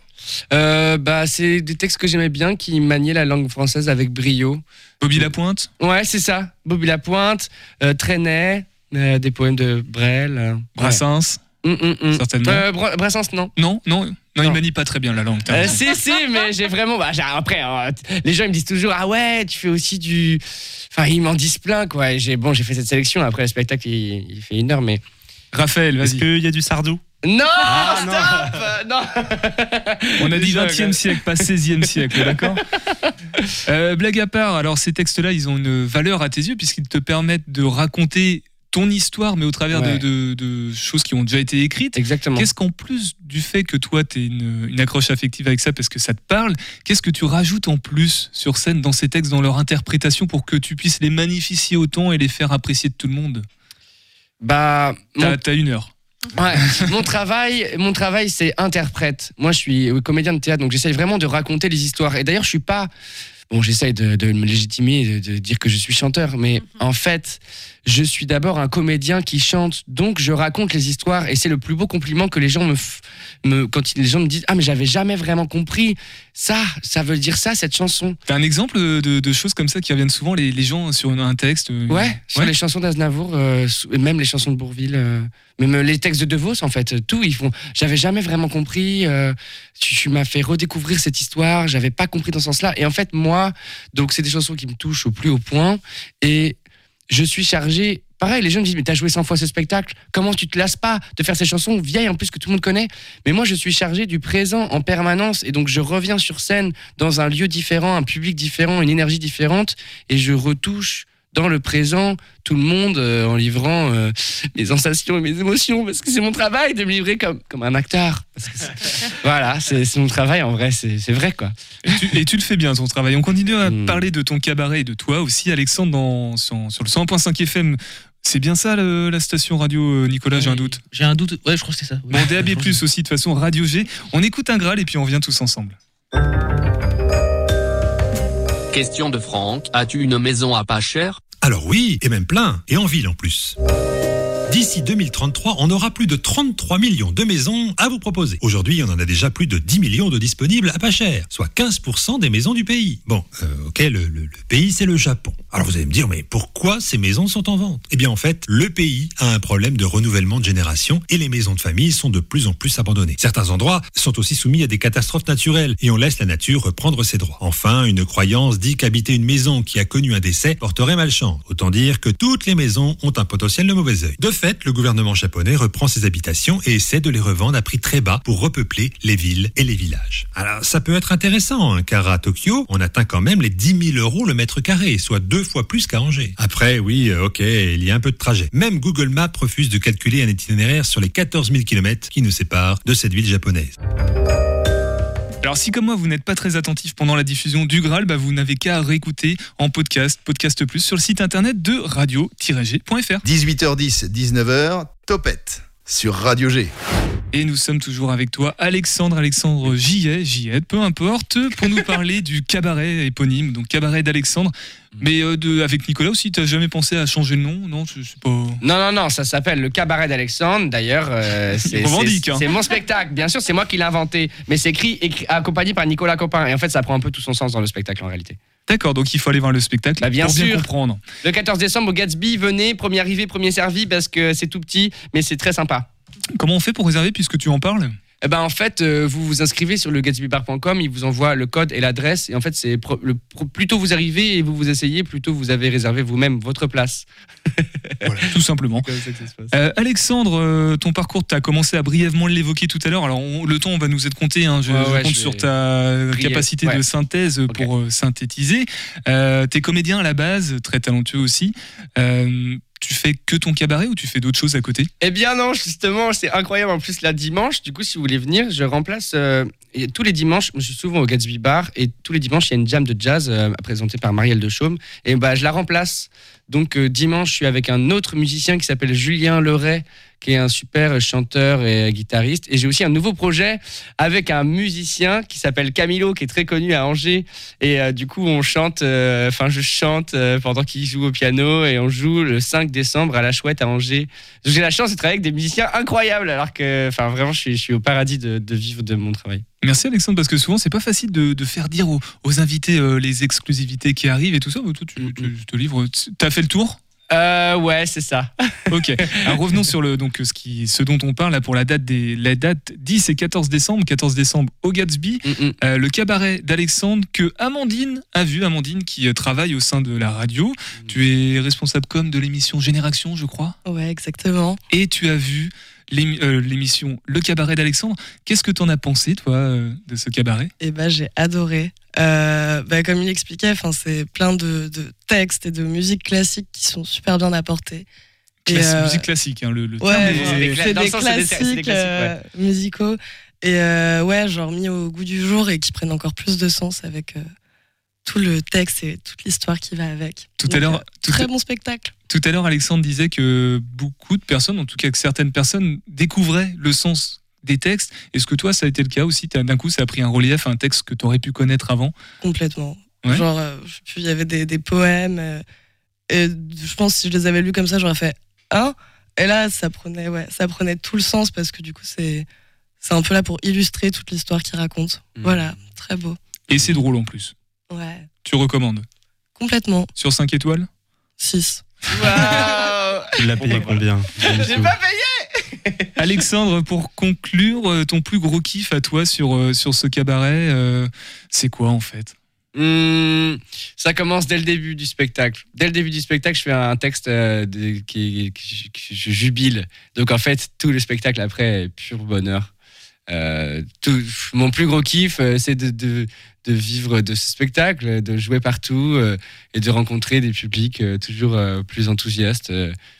S14: Euh, bah, c'est des textes que j'aimais bien qui maniaient la langue française avec brio.
S5: Bobby Lapointe
S14: Ouais, c'est ça. Bobby Lapointe, euh, Trenet, euh, des poèmes de Brel. euh.
S5: Brassens
S14: Hum, hum, hum.
S5: Certainement.
S14: Euh, Brassens, non.
S5: Non, non, non, il
S14: Non.
S5: manie pas très bien la langue.
S14: Euh, si, si, mais j'ai vraiment. Bah, après, euh, les gens ils me disent toujours Ah ouais, tu fais aussi du. Enfin, ils m'en disent plein, quoi. Et j'ai bon, j'ai fait cette sélection. Après, le spectacle, il, il fait une heure, mais.
S5: Raphaël,
S8: Est-ce
S5: vas-y.
S8: qu'il y a du sardou?
S14: Non,
S8: Ah,
S14: stop euh, Non
S5: On a dit
S14: Déjà,
S5: 20e
S14: ouais.
S5: siècle, pas 16e siècle, d'accord? Euh, Blague à part, alors ces textes-là, ils ont une valeur à tes yeux puisqu'ils te permettent de raconter ton histoire, mais au travers de-
S14: Ouais.
S5: de, de choses qui ont déjà été écrites.
S14: Exactement.
S5: Qu'est-ce qu'en plus du fait que toi, tu aies une, une accroche affective avec ça parce que ça te parle, qu'est-ce que tu rajoutes en plus sur scène dans ces textes, dans leur interprétation, pour que tu puisses les magnifier autant et les faire apprécier de tout le monde?
S14: Bah. mon-
S5: T'as t'as une heure.
S14: Ouais, mon travail, mon travail, c'est interprète. Moi, je suis comédien de théâtre, donc j'essaye vraiment de raconter les histoires. Et d'ailleurs, je suis pas. Bon, j'essaye de, de me légitimer, de, de dire que je suis chanteur, mais en fait, je suis d'abord un comédien qui chante, donc je raconte les histoires et c'est le plus beau compliment que les gens me, f- me quand les gens me disent ah mais j'avais jamais vraiment compris ça, ça veut dire ça cette chanson.
S5: T'as un exemple de, de choses comme ça qui reviennent souvent, les, les gens sur un texte euh,
S14: Ouais, sur les chansons d'Aznavour, euh, même les chansons de Bourville, euh, même les textes de De Vos, en fait, tout, ils font. J'avais jamais vraiment compris. tu tu m'as fait redécouvrir cette histoire. J'avais pas compris dans ce sens-là. Et en fait, moi, donc c'est des chansons qui me touchent au plus haut point. Et je suis chargé. Pareil, les gens me disent mais t'as joué 100 fois ce spectacle. Comment tu te lasses pas de faire ces chansons vieilles en plus que tout le monde connaît? Mais moi, je suis chargé du présent en permanence et donc je reviens sur scène dans un lieu différent, un public différent, une énergie différente et je retouche dans le présent tout le monde euh, en livrant euh, mes sensations et mes émotions parce que c'est mon travail de me livrer comme, comme un acteur. Voilà, c'est mon travail en vrai, c'est c'est vrai quoi.
S5: Et tu, et tu le fais bien ton travail. On continue à
S14: Hmm.
S5: parler de ton cabaret et de toi aussi, Alexandre, dans, sur, sur le 100.5 FM. C'est bien ça le- la station radio, euh, Nicolas J'ai un doute.
S6: J'ai un doute. Ouais, je crois que c'est ça. Oui.
S5: Bon, DAB, aussi, de toute façon, Radio G. On écoute un Graal et puis on revient tous ensemble.
S15: Question de Franck. As-tu une maison à pas cher?
S2: Alors oui, et même plein, et en ville en plus. D'ici 2033, on aura plus de 33 millions de maisons à vous proposer. Aujourd'hui, on en a déjà plus de 10 millions de disponibles à pas cher, soit 15% des maisons du pays. Bon, euh, ok, le, pays, c'est le Japon. Alors vous allez me dire, mais pourquoi ces maisons sont en vente? Eh bien, en fait, le pays a un problème de renouvellement de génération et les maisons de famille sont de plus en plus abandonnées. Certains endroits sont aussi soumis à des catastrophes naturelles et on laisse la nature reprendre ses droits. Enfin, une croyance dit qu'habiter une maison qui a connu un décès porterait malchance. Autant dire que toutes les maisons ont un potentiel de mauvais fait, le gouvernement japonais reprend ces habitations et essaie de les revendre à prix très bas pour repeupler les villes et les villages. Alors, ça peut être intéressant, hein, car à Tokyo, on atteint quand même les 10 000 euros le mètre carré, soit deux fois plus qu'à Angers. Après, oui, euh, ok, il y a un peu de trajet. Même Google Maps refuse de calculer un itinéraire sur les 14 000 km qui nous séparent de cette ville japonaise.
S5: Alors si comme moi vous n'êtes pas très attentif pendant la diffusion du Graal, bah, vous n'avez qu'à réécouter en podcast, podcast plus sur le site internet de radio-g.fr.
S10: 18h10, 19h, Topette sur Radio G.
S5: Et nous sommes toujours avec toi, Alexandre, Alexandre Gillet, Gillet, peu importe, pour nous parler du cabaret éponyme, donc cabaret d'Alexandre. Mais euh, de, avec Nicolas aussi, t'as jamais pensé à changer le nom Non, je sais pas.
S14: Non, non, non, ça s'appelle le cabaret d'Alexandre. D'ailleurs, euh, c'est
S5: hein.
S14: c'est mon spectacle. Bien sûr, c'est moi qui l'ai inventé. Mais c'est écrit, écrit- accompagné par Nicolas Copin. Et en fait, ça prend un peu tout son sens dans le spectacle en réalité.
S5: D'accord, donc il faut aller voir le spectacle
S14: Bah, bien
S5: pour bien
S14: sûr.
S5: comprendre.
S14: Le 14 décembre au Gatsby, venez, premier arrivé, premier servi, parce que c'est tout petit, mais c'est très sympa.
S5: Comment on fait pour réserver puisque tu en parles?
S14: Eh ben en fait, euh, vous vous inscrivez sur le gatsbybar.com, il vous envoie le code et l'adresse. Et en fait, c'est pro- le, pro- plus tôt vous arrivez et vous vous essayez, plus tôt vous avez réservé vous-même votre place.
S5: Tout simplement. Euh, Alexandre, euh, ton parcours, tu as commencé à brièvement l'évoquer tout à l'heure. Alors, on- le temps on va nous être compté. hein. Je,
S14: Ouais,
S5: je
S14: ouais,
S5: compte
S14: je
S5: sur ta capacité
S14: Ouais.
S5: de synthèse pour synthétiser. Tu es comédien à la base, très talentueux aussi. Tu fais que ton cabaret ou tu fais d'autres choses à côté?
S14: Eh bien non, justement, c'est incroyable. En plus, là, dimanche, du coup, si vous voulez venir, je remplace euh, tous les dimanches. Je suis souvent au Gatsby Bar et tous les dimanches, il y a une jam de jazz euh, présentée par Marielle de Chaume. Et bah, je la remplace. Donc euh, dimanche, je suis avec un autre musicien qui s'appelle Julien Leray, qui est un super chanteur et guitariste. Et j'ai aussi un nouveau projet avec un musicien qui s'appelle Camilo, qui est très connu à Angers. Et euh, du coup, on chante, euh, enfin, je chante pendant qu'il joue au piano et on joue le 5 décembre à la Chouette à Angers. J'ai la chance de travailler avec des musiciens incroyables, alors que, enfin, vraiment, je suis, au paradis de vivre de mon travail.
S5: Merci Alexandre, parce que souvent c'est pas facile de, de faire dire aux, aux invités euh, les exclusivités qui arrivent et tout ça. Bah, toi, tu, tu- je te livre. T'as fait le tour?
S14: Euh, ouais, c'est ça.
S5: Ok. Alors revenons sur le donc ce qui ce dont on parle là pour la date des la date 10 et 14 décembre. 14 décembre au Gatsby, Euh, le cabaret d'Alexandre que Amandine a vu. Amandine qui euh, travaille au sein de la radio. Tu es responsable com de l'émission Génération, je crois?
S16: Ouais, exactement.
S5: Et tu as vu l'émission Le cabaret d'Alexandre. Qu'est-ce que t'en as pensé toi euh, de ce cabaret?
S16: Et ben j'ai adoré. Euh, bah, comme il expliquait, enfin c'est plein de, de textes et de musique classique qui sont super bien apportés. Et,
S5: Classi-
S16: euh,
S5: Musique classique, hein, le, le
S16: Ouais,
S5: terme est-
S16: c'est des, classiques,
S14: c'est des classiques,
S16: euh, musicaux. Et euh, ouais, genre mis au goût du jour et qui prennent encore plus de sens avec euh, tout le texte et toute l'histoire qui va avec.
S5: Tout à l'heure-
S16: euh,
S5: tout
S16: très bon spectacle.
S5: Tout à l'heure, Alexandre disait que beaucoup de personnes, en tout cas que certaines personnes, découvraient le sens des textes. Est-ce que toi, ça a été le cas aussi? D'un coup, ça a pris un relief, un texte que tu aurais pu connaître avant?
S16: Complètement.
S5: Ouais.
S16: Genre, euh, il y avait des, des poèmes. euh, Et je pense que si je les avais lus comme ça, j'aurais fait un. Et là, ça prenait, ouais, ça prenait tout le sens parce que du coup, c'est c'est un peu là pour illustrer toute l'histoire qu'il raconte.
S5: Mm.
S16: Voilà, très beau.
S5: Et c'est drôle en plus.
S16: Ouais,
S5: Tu recommandes?
S16: Complètement.
S5: Sur 5 étoiles?
S16: 6.
S8: Tu l'as payé combien
S16: J'ai pas payé
S5: Alexandre, pour conclure, euh, ton plus gros kiff à toi sur, euh, sur ce cabaret, euh, c'est quoi en fait?
S14: Hmm, ça commence dès le début du spectacle. Dès le début du spectacle, je fais un texte euh, de- qui, qui- qui- je jubile. Donc en fait, tout le spectacle après est pur bonheur. Euh, tout- mon plus gros kiff, euh, c'est de, de- de vivre de ce spectacle, de jouer partout euh, et de rencontrer des publics euh, toujours plus enthousiastes.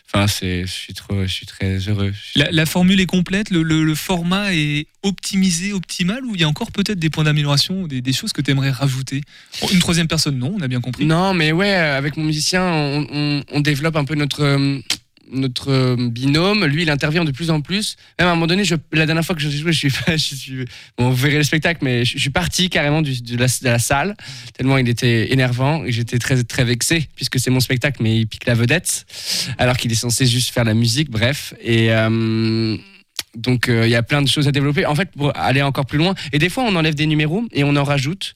S14: Enfin, c'est, je suis trop, je suis très heureux.
S5: la, la formule est complète, le, le- le format est optimisé, optimal, ou il y a encore peut-être des points d'amélioration, ou des, des choses que tu aimerais rajouter? Une troisième personne, non, on a bien compris.
S14: Non, mais ouais, avec mon musicien, on, on- on développe un peu notre, notre euh, binôme. Lui, il intervient de plus en plus. Même à un moment donné, je- la dernière fois que j'ai joué, je suis, je suis bon, vous verrez le spectacle, mais je, je suis parti carrément du- de, la, de la salle, tellement il était énervant et j'étais très, très vexé, puisque c'est mon spectacle, mais il pique la vedette, alors qu'il est censé juste faire la musique, bref. Et. euh, donc euh, il y a plein de choses à développer. En fait, pour aller encore plus loin, et des fois on enlève des numéros et on en rajoute.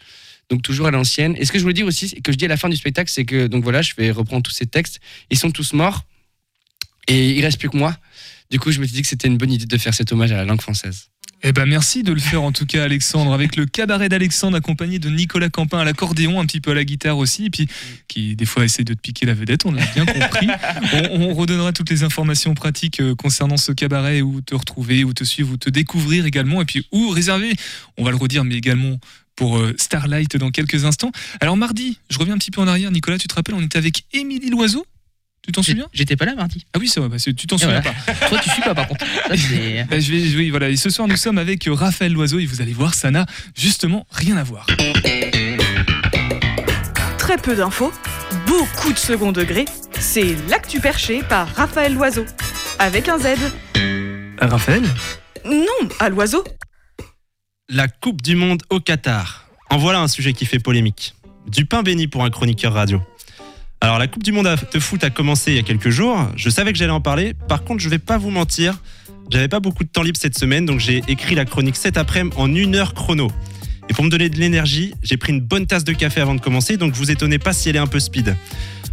S14: Donc toujours à l'ancienne. Et ce que je voulais dire aussi, et que je dis à la fin du spectacle, c'est que donc voilà, je vais reprendre tous ces textes. Ils sont tous morts et il reste plus que moi. Du coup, je me suis dit que c'était une bonne idée de faire cet hommage à la langue française.
S5: Eh ben merci de le faire en tout cas Alexandre. Avec le cabaret d'Alexandre accompagné de Nicolas Campin à l'accordéon un petit peu à la guitare aussi et puis qui des fois essaie de te piquer la vedette on l'a bien compris. On, on redonnera toutes les informations pratiques euh, concernant ce cabaret où te retrouver où te suivre où te découvrir également et puis où réserver on va le redire mais également pour euh, Starlight dans quelques instants. Alors mardi je reviens un petit peu en arrière. Nicolas tu te rappelles on était avec Émilie Loiseau tu t'en souviens?
S6: J'étais pas là mardi.
S5: Ah oui, c'est vrai, parce que tu t'en souviens
S6: voilà.
S5: pas.
S6: Toi, tu suis pas par contre.
S5: Bah, je vais, oui, voilà. Et ce soir, nous sommes avec euh, Raphaël Loiseau et vous allez voir, ça n'a justement rien à voir.
S17: Très peu d'infos, beaucoup de second degré. C'est l'actu perché par Raphaël Loiseau. Avec un Z.
S8: Raphaël?
S17: Non, à l'oiseau.
S8: La Coupe du Monde au Qatar. En voilà un sujet qui fait polémique. Du pain béni pour un chroniqueur radio. Alors la Coupe du Monde de foot a commencé il y a quelques jours. Je savais que j'allais en parler. Par contre, je vais pas vous mentir. J'avais pas beaucoup de temps libre cette semaine, donc j'ai écrit la chronique cet après-midi en une heure chrono. Et pour me donner de l'énergie, j'ai pris une bonne tasse de café avant de commencer, donc vous étonnez pas si elle est un peu speed.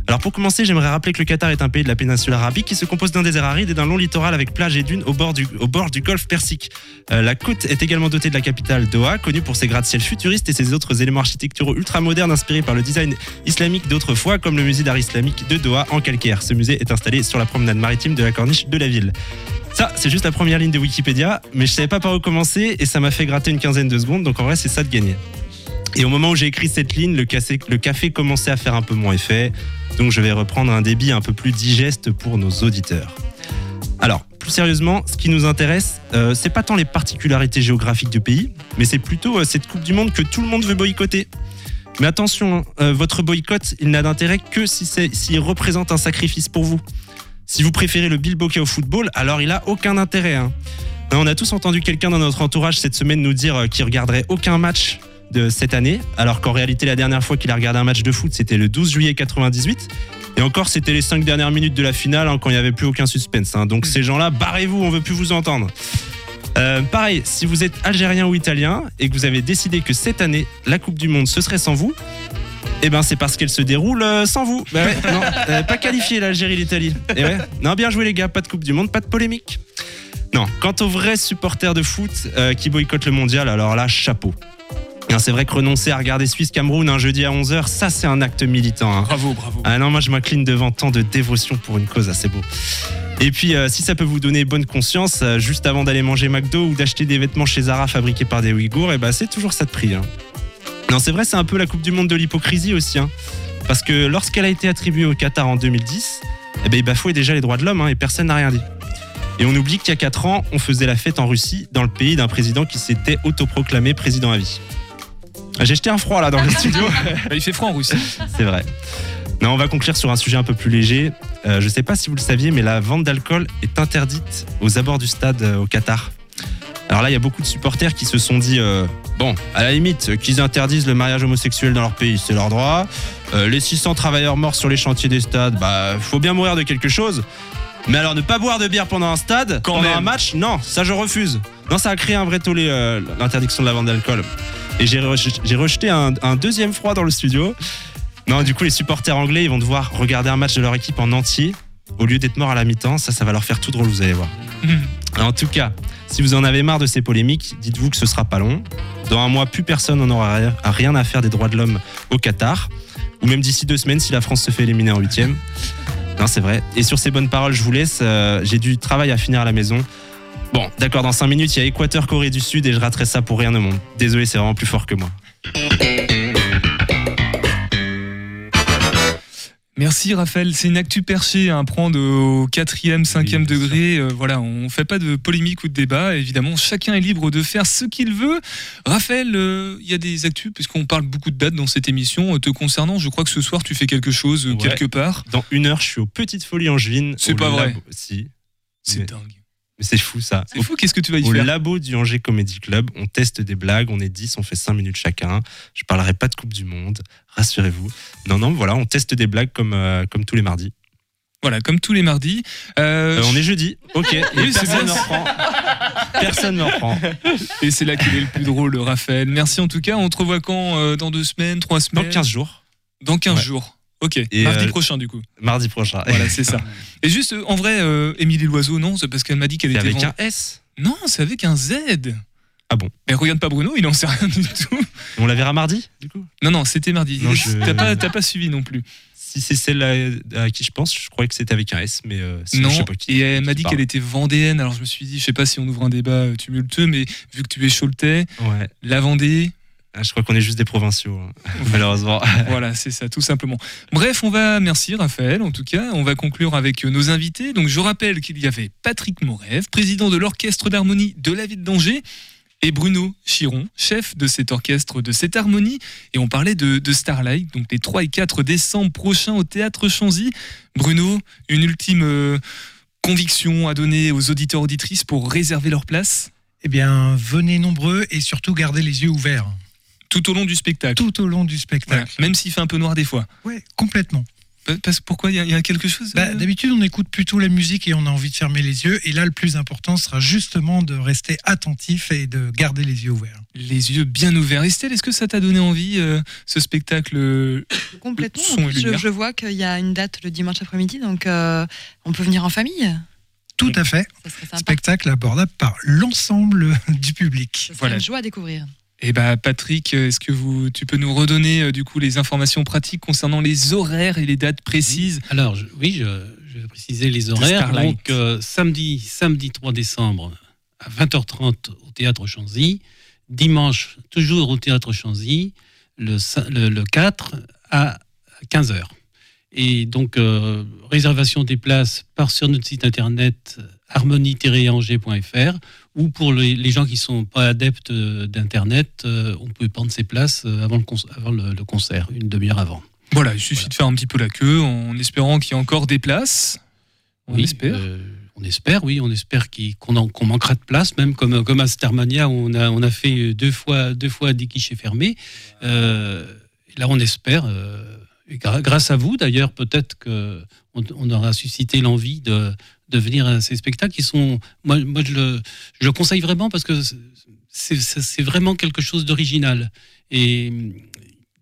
S8: Alors pour commencer, j'aimerais rappeler que le Qatar est un pays de la péninsule arabique qui se compose d'un désert aride et d'un long littoral avec plage et dunes au bord du, golfe Persique. Euh, la côte est également dotée de la capitale Doha, connue pour ses gratte-ciel futuristes et ses autres éléments architecturaux ultra-modernes inspirés par le design islamique d'autrefois, comme le musée d'art islamique de Doha en calcaire. Ce musée est installé sur la promenade maritime de la corniche de la ville. Ça, c'est juste la première ligne de Wikipédia, mais je savais pas par où commencer et ça m'a fait gratter une quinzaine de secondes, donc en vrai, c'est ça de gagner. Et au moment où j'ai écrit cette ligne, le café, commençait à faire un peu moins effet, donc je vais reprendre un débit un peu plus digeste pour nos auditeurs. Alors, plus sérieusement, ce qui nous intéresse, euh, c'est pas tant les particularités géographiques du pays, mais c'est plutôt euh, cette Coupe du Monde que tout le monde veut boycotter. Mais attention, hein, euh, votre boycott, il n'a d'intérêt que si s'il représente un sacrifice pour vous. Si vous préférez le bilboquet au football, alors il a aucun intérêt. hein. Hein, On a tous entendu quelqu'un dans notre entourage cette semaine nous dire euh, qu'il regarderait aucun match de cette année, alors qu'en réalité la dernière fois qu'il a regardé un match de foot c'était le 12 juillet 98. Et encore c'était les 5 dernières minutes de la finale hein, quand il n'y avait plus aucun suspense. hein. Donc ces gens-là, barrez-vous, on veut plus vous entendre. Euh, pareil, si vous êtes algérien ou italien et que vous avez décidé que cette année la Coupe du Monde ce serait sans vous, eh ben c'est parce qu'elle se déroule euh, sans vous. Bah ouais, non, euh, pas qualifié l'Algérie l'Italie. Et ouais, non bien joué les gars, pas de Coupe du Monde, pas de polémique. Non, quant aux vrais supporters de foot qui boycottent le mondial, alors là, chapeau. Hein, C'est vrai que renoncer à regarder Suisse-Cameroun un jeudi à 11h, ça c'est un acte militant. hein.
S5: Bravo, bravo.
S8: Ah non, moi je m'incline devant tant de dévotion pour une cause assez beau. Et puis, euh, si ça peut vous donner bonne conscience, euh, juste avant d'aller manger McDo ou d'acheter des vêtements chez Zara fabriqués par des Ouïghours, et ben c'est toujours ça de prix. hein. Non, c'est vrai, c'est un peu la Coupe du Monde de l'hypocrisie aussi. hein. Parce que lorsqu'elle a été attribuée au Qatar en 2010, eh ben, il bafouait déjà les droits de l'homme hein, et personne n'a rien dit. Et on oublie qu'il y a 4 ans, on faisait la fête en Russie, dans le pays d'un président qui s'était autoproclamé président à vie. J'ai jeté un froid là dans le studio.
S5: Il fait froid en Russie.
S8: C'est vrai. Non, on va conclure sur un sujet un peu plus léger. Euh, je sais pas si vous le saviez, mais la vente d'alcool est interdite aux abords du stade euh, au Qatar. Alors là, il y a beaucoup de supporters qui se sont dit euh, bon, à la limite, qu'ils interdisent le mariage homosexuel dans leur pays, c'est leur droit. Les 600 travailleurs morts sur les chantiers des stades, bah, faut bien mourir de quelque chose. Mais alors, ne pas boire de bière pendant un stade, pendant
S5: même.
S8: un match, non, ça je refuse. Non, ça a créé un vrai tollé, l'interdiction de la vente d'alcool. Et j'ai re- j'ai rejeté un, un deuxième froid dans le studio. Non, du coup, les supporters anglais, ils vont devoir regarder un match de leur équipe en entier au lieu d'être morts à la mi-temps. Ça, ça va leur faire tout drôle, vous allez voir. En tout cas, si vous en avez marre de ces polémiques, dites-vous que ce sera pas long. Dans un mois, plus personne n'en aura rien- à rien à faire des droits de l'homme au Qatar. Ou même d'ici deux semaines si la France se fait éliminer en huitième. Non, c'est vrai. Et sur ces bonnes paroles, je vous laisse. euh, J'ai du travail à finir à la maison. Bon, d'accord, dans cinq minutes, il y a Équateur, Corée du Sud et je raterai ça pour rien au monde. Désolé, c'est vraiment plus fort que moi.
S5: Merci Raphaël, c'est une actu perchée à prendre au quatrième, cinquième degré. Euh, voilà, on fait pas de polémique ou de débat. Évidemment, chacun est libre de faire ce qu'il veut. Raphaël, euh, il y a des actus puisqu'on parle beaucoup de dates dans cette émission euh, te concernant. Je crois que ce soir tu fais quelque chose
S8: Ouais.
S5: quelque part.
S8: Dans une heure, je suis aux Petites Folies Angevines.
S5: C'est pas vrai.
S8: labo- Si.
S5: C'est dingue.
S8: Mais c'est fou ça.
S5: C'est fou, qu'est-ce que tu vas y
S8: Au
S5: faire
S8: labo du Angers Comedy Club, on teste des blagues, on est 10, on fait 5 minutes chacun. Je parlerai pas de Coupe du Monde, rassurez-vous. Non, non, voilà, on teste des blagues comme, euh, comme tous les mardis.
S5: Voilà, comme tous les mardis. Euh,
S8: Euh, on est jeudi, ok, et
S5: Oui,
S8: personne ne reprend. Personne ne reprend.
S5: Et c'est là qu'il est le plus drôle, Raphaël. Merci en tout cas. On te revoit quand Dans deux semaines, trois semaines
S8: Dans 15 jours.
S5: Dans 15
S8: Ouais.
S5: jours. Ok,
S8: Et,
S5: mardi
S8: euh,
S5: prochain du coup.
S8: Mardi prochain.
S5: Voilà, c'est ça. Et juste, euh, en vrai, euh, Émilie Loiseau, non, c'est parce qu'elle m'a dit qu'elle était.
S8: avec
S5: vend-
S8: un S.
S5: Non, c'est avec un Z.
S8: Ah bon
S5: Mais regarde pas Bruno, il en sait rien du tout.
S8: On la verra mardi, du coup?
S5: Non, non, c'était mardi.
S8: Non, je-
S5: T'as pas, suivi non plus.
S8: Si c'est celle à, à qui je pense, je croyais que c'était avec un S, mais euh,
S5: non,
S8: je sais pas qui.
S5: et elle m'a dit qu'elle était vendéenne. Alors je me suis dit, je sais pas si on ouvre un débat tumultueux, mais vu que tu es Choletais,
S8: Ouais.
S5: la Vendée,
S8: Ah, je crois qu'on est juste des provinciaux, hein, malheureusement.
S5: voilà, c'est ça, tout simplement. Bref, on va, merci Raphaël, en tout cas, on va conclure avec euh, nos invités. Donc, je rappelle qu'il y avait Patrick Morève, président de l'orchestre d'harmonie de la ville d'Angers, et Bruno Chiron, chef de cet orchestre de cette harmonie. Et on parlait de, de Starlight, donc les 3 et 4 décembre prochains au théâtre Chanzy. Bruno, une ultime euh, conviction à donner aux auditeurs auditrices pour réserver leur place?
S12: Eh bien, venez nombreux et surtout gardez les yeux ouverts.
S5: Tout au long du spectacle.
S12: Tout au long du
S5: Voilà,
S12: spectacle.
S5: même s'il fait un peu noir des fois.
S12: Ouais, complètement.
S5: Pa- Parce, pourquoi il y, a- il y a quelque chose
S12: Bah,
S5: euh,
S12: D'habitude, on écoute plutôt la musique et on a envie de fermer les yeux. Et là, le plus important sera justement de rester attentif et de garder les yeux ouverts.
S5: Les yeux bien ouverts. Estelle, est-ce que ça t'a donné envie, euh, ce spectacle euh,
S7: Complètement.
S5: Son
S7: je, vois qu'il y a une date le dimanche après-midi, donc euh, on peut venir en famille.
S12: Tout à fait.
S7: Ça serait sympa.
S12: Spectacle abordable par l'ensemble du public.
S5: Voilà.
S7: une joie à découvrir.
S5: Eh ben, Patrick, est-ce que vous, tu peux nous redonner euh, du coup les informations pratiques concernant les horaires et les dates précises
S11: Alors, je- oui, je, je vais préciser les horaires. Donc, euh, samedi, samedi 3 décembre à 20h30 au théâtre Chanzy. Dimanche, toujours au théâtre Chanzy. Le, cin- le, le 4 à 15h. Et donc, euh, réservation des places par sur notre site internet harmonie-angers.fr ou pour les, les gens qui sont pas adeptes euh, d'internet, euh, on peut prendre ses places euh, avant le, con- avant le- le concert, une demi-heure avant.
S5: Voilà, il suffit de faire un petit peu la queue en espérant qu'il y ait encore des places. On
S11: Oui,
S5: espère.
S11: euh, on espère, oui, on espère qu'on manquera de place, même comme, comme à Starmania, où on a, on a fait deux fois, deux fois des guichets fermés. Euh, là, on espère, grâce à vous d'ailleurs, peut-être qu'on on aura suscité l'envie de, de venir à ces spectacles qui sont. Moi, moi je, le, je le conseille vraiment parce que c'est- vraiment quelque chose d'original. Et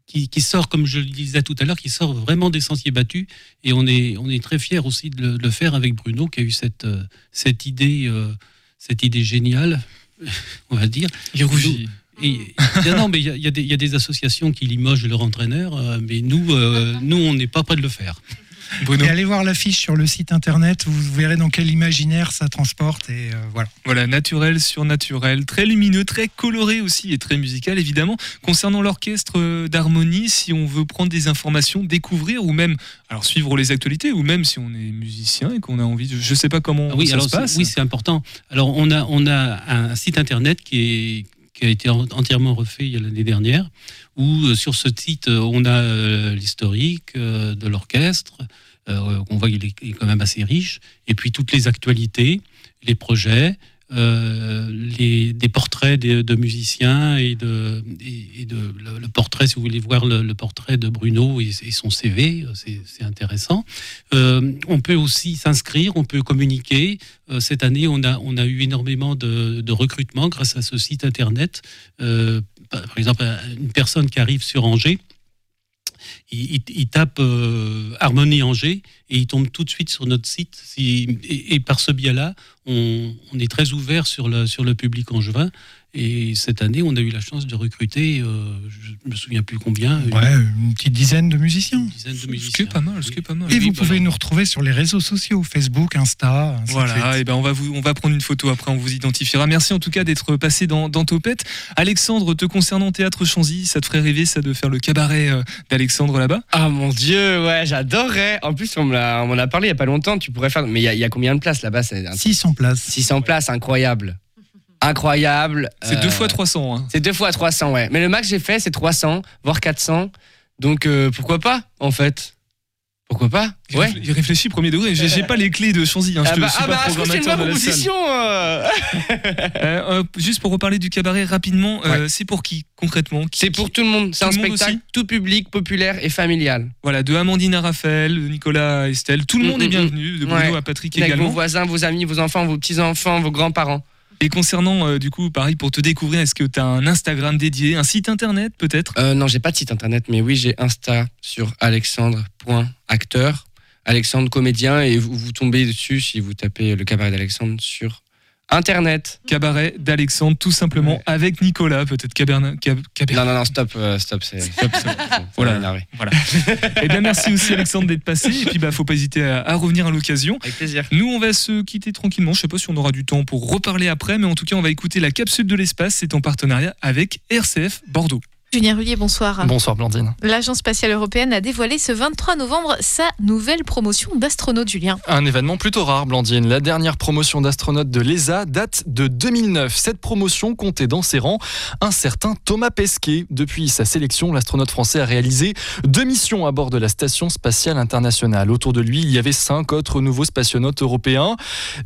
S11: qui, qui sort, comme je le disais tout à l'heure, qui sort vraiment des sentiers battus. Et on est, on est très fiers aussi de le, de le faire avec Bruno, qui a eu cette, euh, cette, idée, euh, cette idée géniale, on va dire.
S5: Il rougit.
S11: Et, et- non, mais il y y, a des- il y a des associations qui limogent leur entraîneur, euh, mais nous, euh, nous on n'est pas prêt de le faire.
S5: Bruno
S12: Et allez voir l'affiche sur le site internet, vous verrez dans quel imaginaire ça transporte. Et euh, voilà.
S5: Voilà, naturel sur naturel, très lumineux, très coloré aussi et très musical évidemment. Concernant l'orchestre d'harmonie, si on veut prendre des informations, découvrir ou même alors suivre les actualités ou même si on est musicien et qu'on a envie de, je sais pas comment
S11: Ah oui,
S5: ça
S11: alors
S5: se passe.
S11: oui, c'est important. Alors on a, on a un site internet qui, est, qui a été en- entièrement refait l'année dernière, où euh, sur ce site euh, on a euh, l'historique de l'orchestre, on voit qu'il est, il est quand même assez riche, et puis toutes les actualités, les projets, euh, les, des portraits de, musiciens et, de, et, de le, portrait, si vous voulez voir le, portrait de Bruno et, son CV, c'est c'est intéressant. Euh, on peut aussi s'inscrire, on peut communiquer. Euh, cette année, on a, on a eu énormément de, de recrutement grâce à ce site internet. Euh, par exemple, une personne qui arrive sur Angers, il, tape euh, Harmonie Angers et il tombe tout de suite sur notre site. Si- et, par ce biais-là, on, on est très ouvert sur le, sur le public angevin. Et cette année, on a eu la chance de recruter, euh, je me souviens plus combien, une
S12: Ouais, une petite dizaine de musiciens.
S11: dizaine de
S5: Ce
S11: musiciens.
S5: qui est pas mal, ce qui est pas mal.
S12: Et vous
S5: Oui,
S12: pouvez nous retrouver sur les réseaux sociaux, Facebook, Insta. ainsi
S5: Voilà, et ben on va vous, on va prendre une photo après, on vous identifiera. Merci en tout cas d'être passé dans, dans Topette. Alexandre, te concernant Théâtre Chanzy, ça te ferait rêver ça de faire le cabaret euh, d'Alexandre là-bas?
S14: Ah mon dieu, ouais, j'adorerais. En plus, on m'en a parlé il y a pas longtemps. Tu pourrais faire. Mais il y, a- il y a combien de places là-bas? C'est un-
S12: 600 places.
S14: 600 places, incroyable. Incroyable.
S5: C'est
S14: Euh,
S5: deux fois 300. hein.
S14: C'est deux fois 300, ouais. Mais le max que j'ai fait, c'est 300, voire 400. Donc euh, pourquoi pas, en fait? Pourquoi pas? Ouais.
S5: Il réfléchit premier degré. J'ai pas les clés de Chanzy. Hein, je
S14: Ah
S5: te-
S14: bah,
S5: je suis
S14: ah
S5: pas
S14: bah, je trouve que c'est une bonne proposition. euh.
S5: Euh, euh, juste pour reparler du cabaret rapidement, euh, c'est pour qui concrètement?
S14: C'est pour tout le monde. C'est un spectacle
S5: aussi?
S14: tout public, populaire et familial.
S5: Voilà, de Amandine à Raphaël, de Nicolas à Estelle, tout le
S14: Mm,
S5: monde est
S14: mm,
S5: bienvenu, de Bruno
S14: Ouais.
S5: à Patrick
S14: Avec
S5: également.
S14: vos voisins, vos amis, vos enfants, vos petits-enfants, vos grands-parents.
S5: Et concernant, euh, du coup, pareil, pour te découvrir, est-ce que tu as un Instagram dédié, un site internet peut-être?
S14: Euh, non, j'ai pas de site internet, mais oui, j'ai Insta sur alexandre.acteur, Alexandre comédien, et vous, vous tombez dessus si vous tapez le cabaret d'Alexandre sur internet.
S5: Cabaret d'Alexandre, tout simplement, avec Nicolas, peut-être Cabernet. Cab- Caber-
S14: Non, non, non, stop, euh, stop, c'est. Stop,
S5: Voilà.
S14: Voilà.
S5: Voilà. Eh bien, merci aussi Alexandre d'être passé. Et puis, bah, faut pas hésiter à, à revenir à l'occasion.
S14: Avec plaisir.
S5: Nous, on va se quitter tranquillement. Je sais pas si on aura du temps pour reparler après, mais en tout cas, on va écouter la capsule de l'espace. C'est en partenariat avec RCF Bordeaux.
S18: Julien Rullier, bonsoir.
S19: Bonsoir Blandine.
S18: L'Agence spatiale européenne a dévoilé ce 23 novembre sa nouvelle promotion d'astronautes, Julien.
S19: Un événement plutôt rare, Blandine. La dernière promotion d'astronaute de l'ESA date de 2009. Cette promotion comptait dans ses rangs un certain Thomas Pesquet. Depuis sa sélection, l'astronaute français a réalisé deux missions à bord de la Station spatiale internationale. Autour de lui, il y avait cinq autres nouveaux spationautes européens,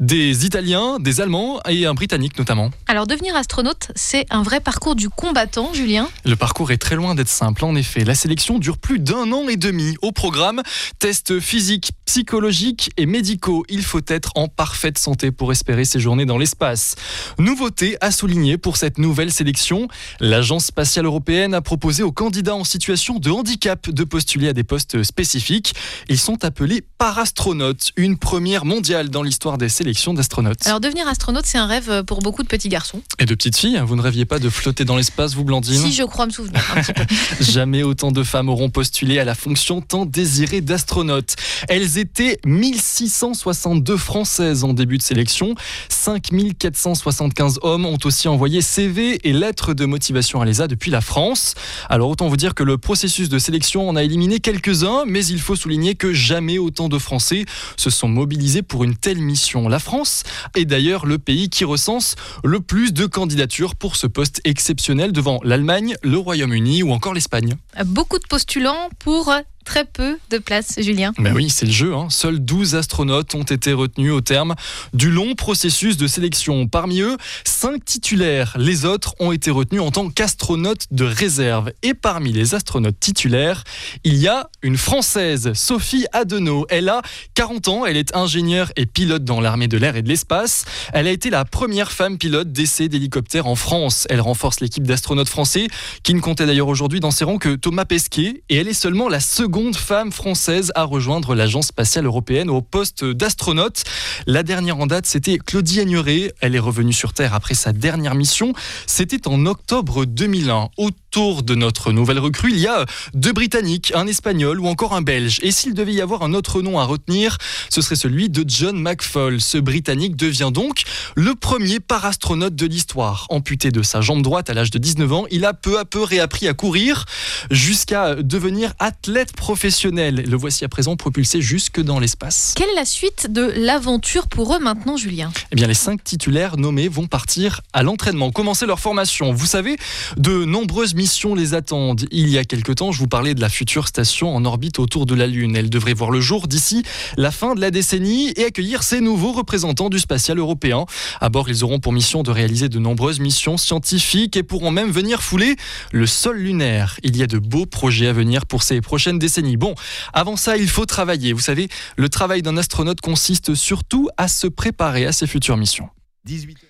S19: des Italiens, des Allemands et un Britannique notamment.
S18: Alors, devenir astronaute, c'est un vrai parcours du combattant, Julien.
S19: Le parcours est très loin d'être simple. En effet, la sélection dure plus d'un an et demi. Au programme, tests physiques, psychologiques et médicaux. Il faut être en parfaite santé pour espérer séjourner dans l'espace. Nouveauté à souligner pour cette nouvelle sélection, l'Agence spatiale européenne a proposé aux candidats en situation de handicap de postuler à des postes spécifiques. Ils sont appelés parastronautes, une première mondiale dans l'histoire des sélections d'astronautes.
S18: Alors, devenir astronaute, c'est un rêve pour beaucoup de petits garçons.
S19: Et de petites filles, vous ne rêviez pas de flotter dans l'espace, vous Blandine?
S18: Si je crois me souvenir
S19: Jamais autant de femmes auront postulé à la fonction tant désirée d'astronaute. Elles étaient 1662 françaises en début de sélection. 5475 hommes ont aussi envoyé CV et lettres de motivation à l'ESA depuis la France. Alors autant vous dire que le processus de sélection en a éliminé quelques-uns, mais il faut souligner que jamais autant de Français se sont mobilisés pour une telle mission. La France est d'ailleurs le pays qui recense le plus de candidatures pour ce poste exceptionnel devant l'Allemagne, le Royaume-Uni ou encore l'Espagne.
S18: Beaucoup de postulants pour très peu de places, Julien.
S19: Ben oui, c'est le jeu. Hein. Seuls 12 astronautes ont été retenus au terme du long processus de sélection. Parmi eux, 5 titulaires. Les autres ont été retenus en tant qu'astronautes de réserve. Et parmi les astronautes titulaires, il y a une Française, Sophie Adenau. Elle a 40 ans, elle est ingénieure et pilote dans l'armée de l'air et de l'espace. Elle a été la première femme pilote d'essai d'hélicoptère en France. Elle renforce l'équipe d'astronautes français, qui ne comptait d'ailleurs aujourd'hui dans ses rangs que Thomas Pesquet. Et elle est seulement la seconde femme française à rejoindre l'Agence spatiale européenne au poste d'astronaute. La dernière en date, c'était Claudie Agnoret. Elle est revenue sur Terre après sa dernière mission. C'était en octobre 2001. Autour de notre nouvelle recrue, il y a deux Britanniques, un Espagnol ou encore un Belge. Et s'il devait y avoir un autre nom à retenir, ce serait celui de John McFall. Ce Britannique devient donc le premier parastronaute de l'histoire. Amputé de sa jambe droite à l'âge de 19 ans, il a peu à peu réappris à courir jusqu'à devenir athlète professionnel. Le voici à présent propulsé jusque dans l'espace.
S18: Quelle est la suite de l'aventure pour eux maintenant, Julien?
S19: Eh bien, les cinq titulaires nommés vont partir à l'entraînement, commencer leur formation. Vous savez, de nombreuses missions les attendent. Il y a quelque temps, je vous parlais de la future station en orbite autour de la Lune. Elle devrait voir le jour d'ici la fin de la décennie et accueillir ses nouveaux représentants du spatial européen. À bord, ils auront pour mission de réaliser de nombreuses missions scientifiques et pourront même venir fouler le sol lunaire. Il y a de beaux projets à venir pour ces prochaines décennies. Bon, avant ça, il faut travailler. Vous savez, le travail d'un astronaute consiste surtout à se préparer à ses futures missions.
S10: 18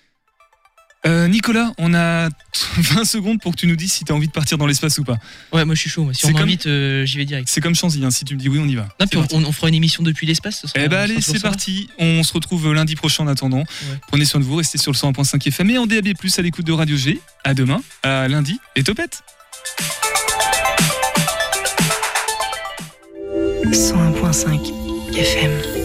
S5: Euh, Nicolas, on a 20 secondes pour que tu nous dises si tu as envie de partir dans l'espace ou pas.
S6: Ouais, moi je suis chaud. moi. Si on
S5: C'est comme-
S6: m'invite, euh, j'y vais direct.
S5: C'est comme Chanzy, hein, si tu me dis oui, on y va.
S6: Non, puis on, on fera une émission depuis l'espace. ce sera-
S5: Eh ben
S6: ce
S5: allez, c'est parti. On se retrouve lundi prochain en attendant. Prenez soin de vous, restez sur le 101.5 FM et en DAB+, à l'écoute de Radio G. À demain, à lundi et topette
S17: 101.5 FM.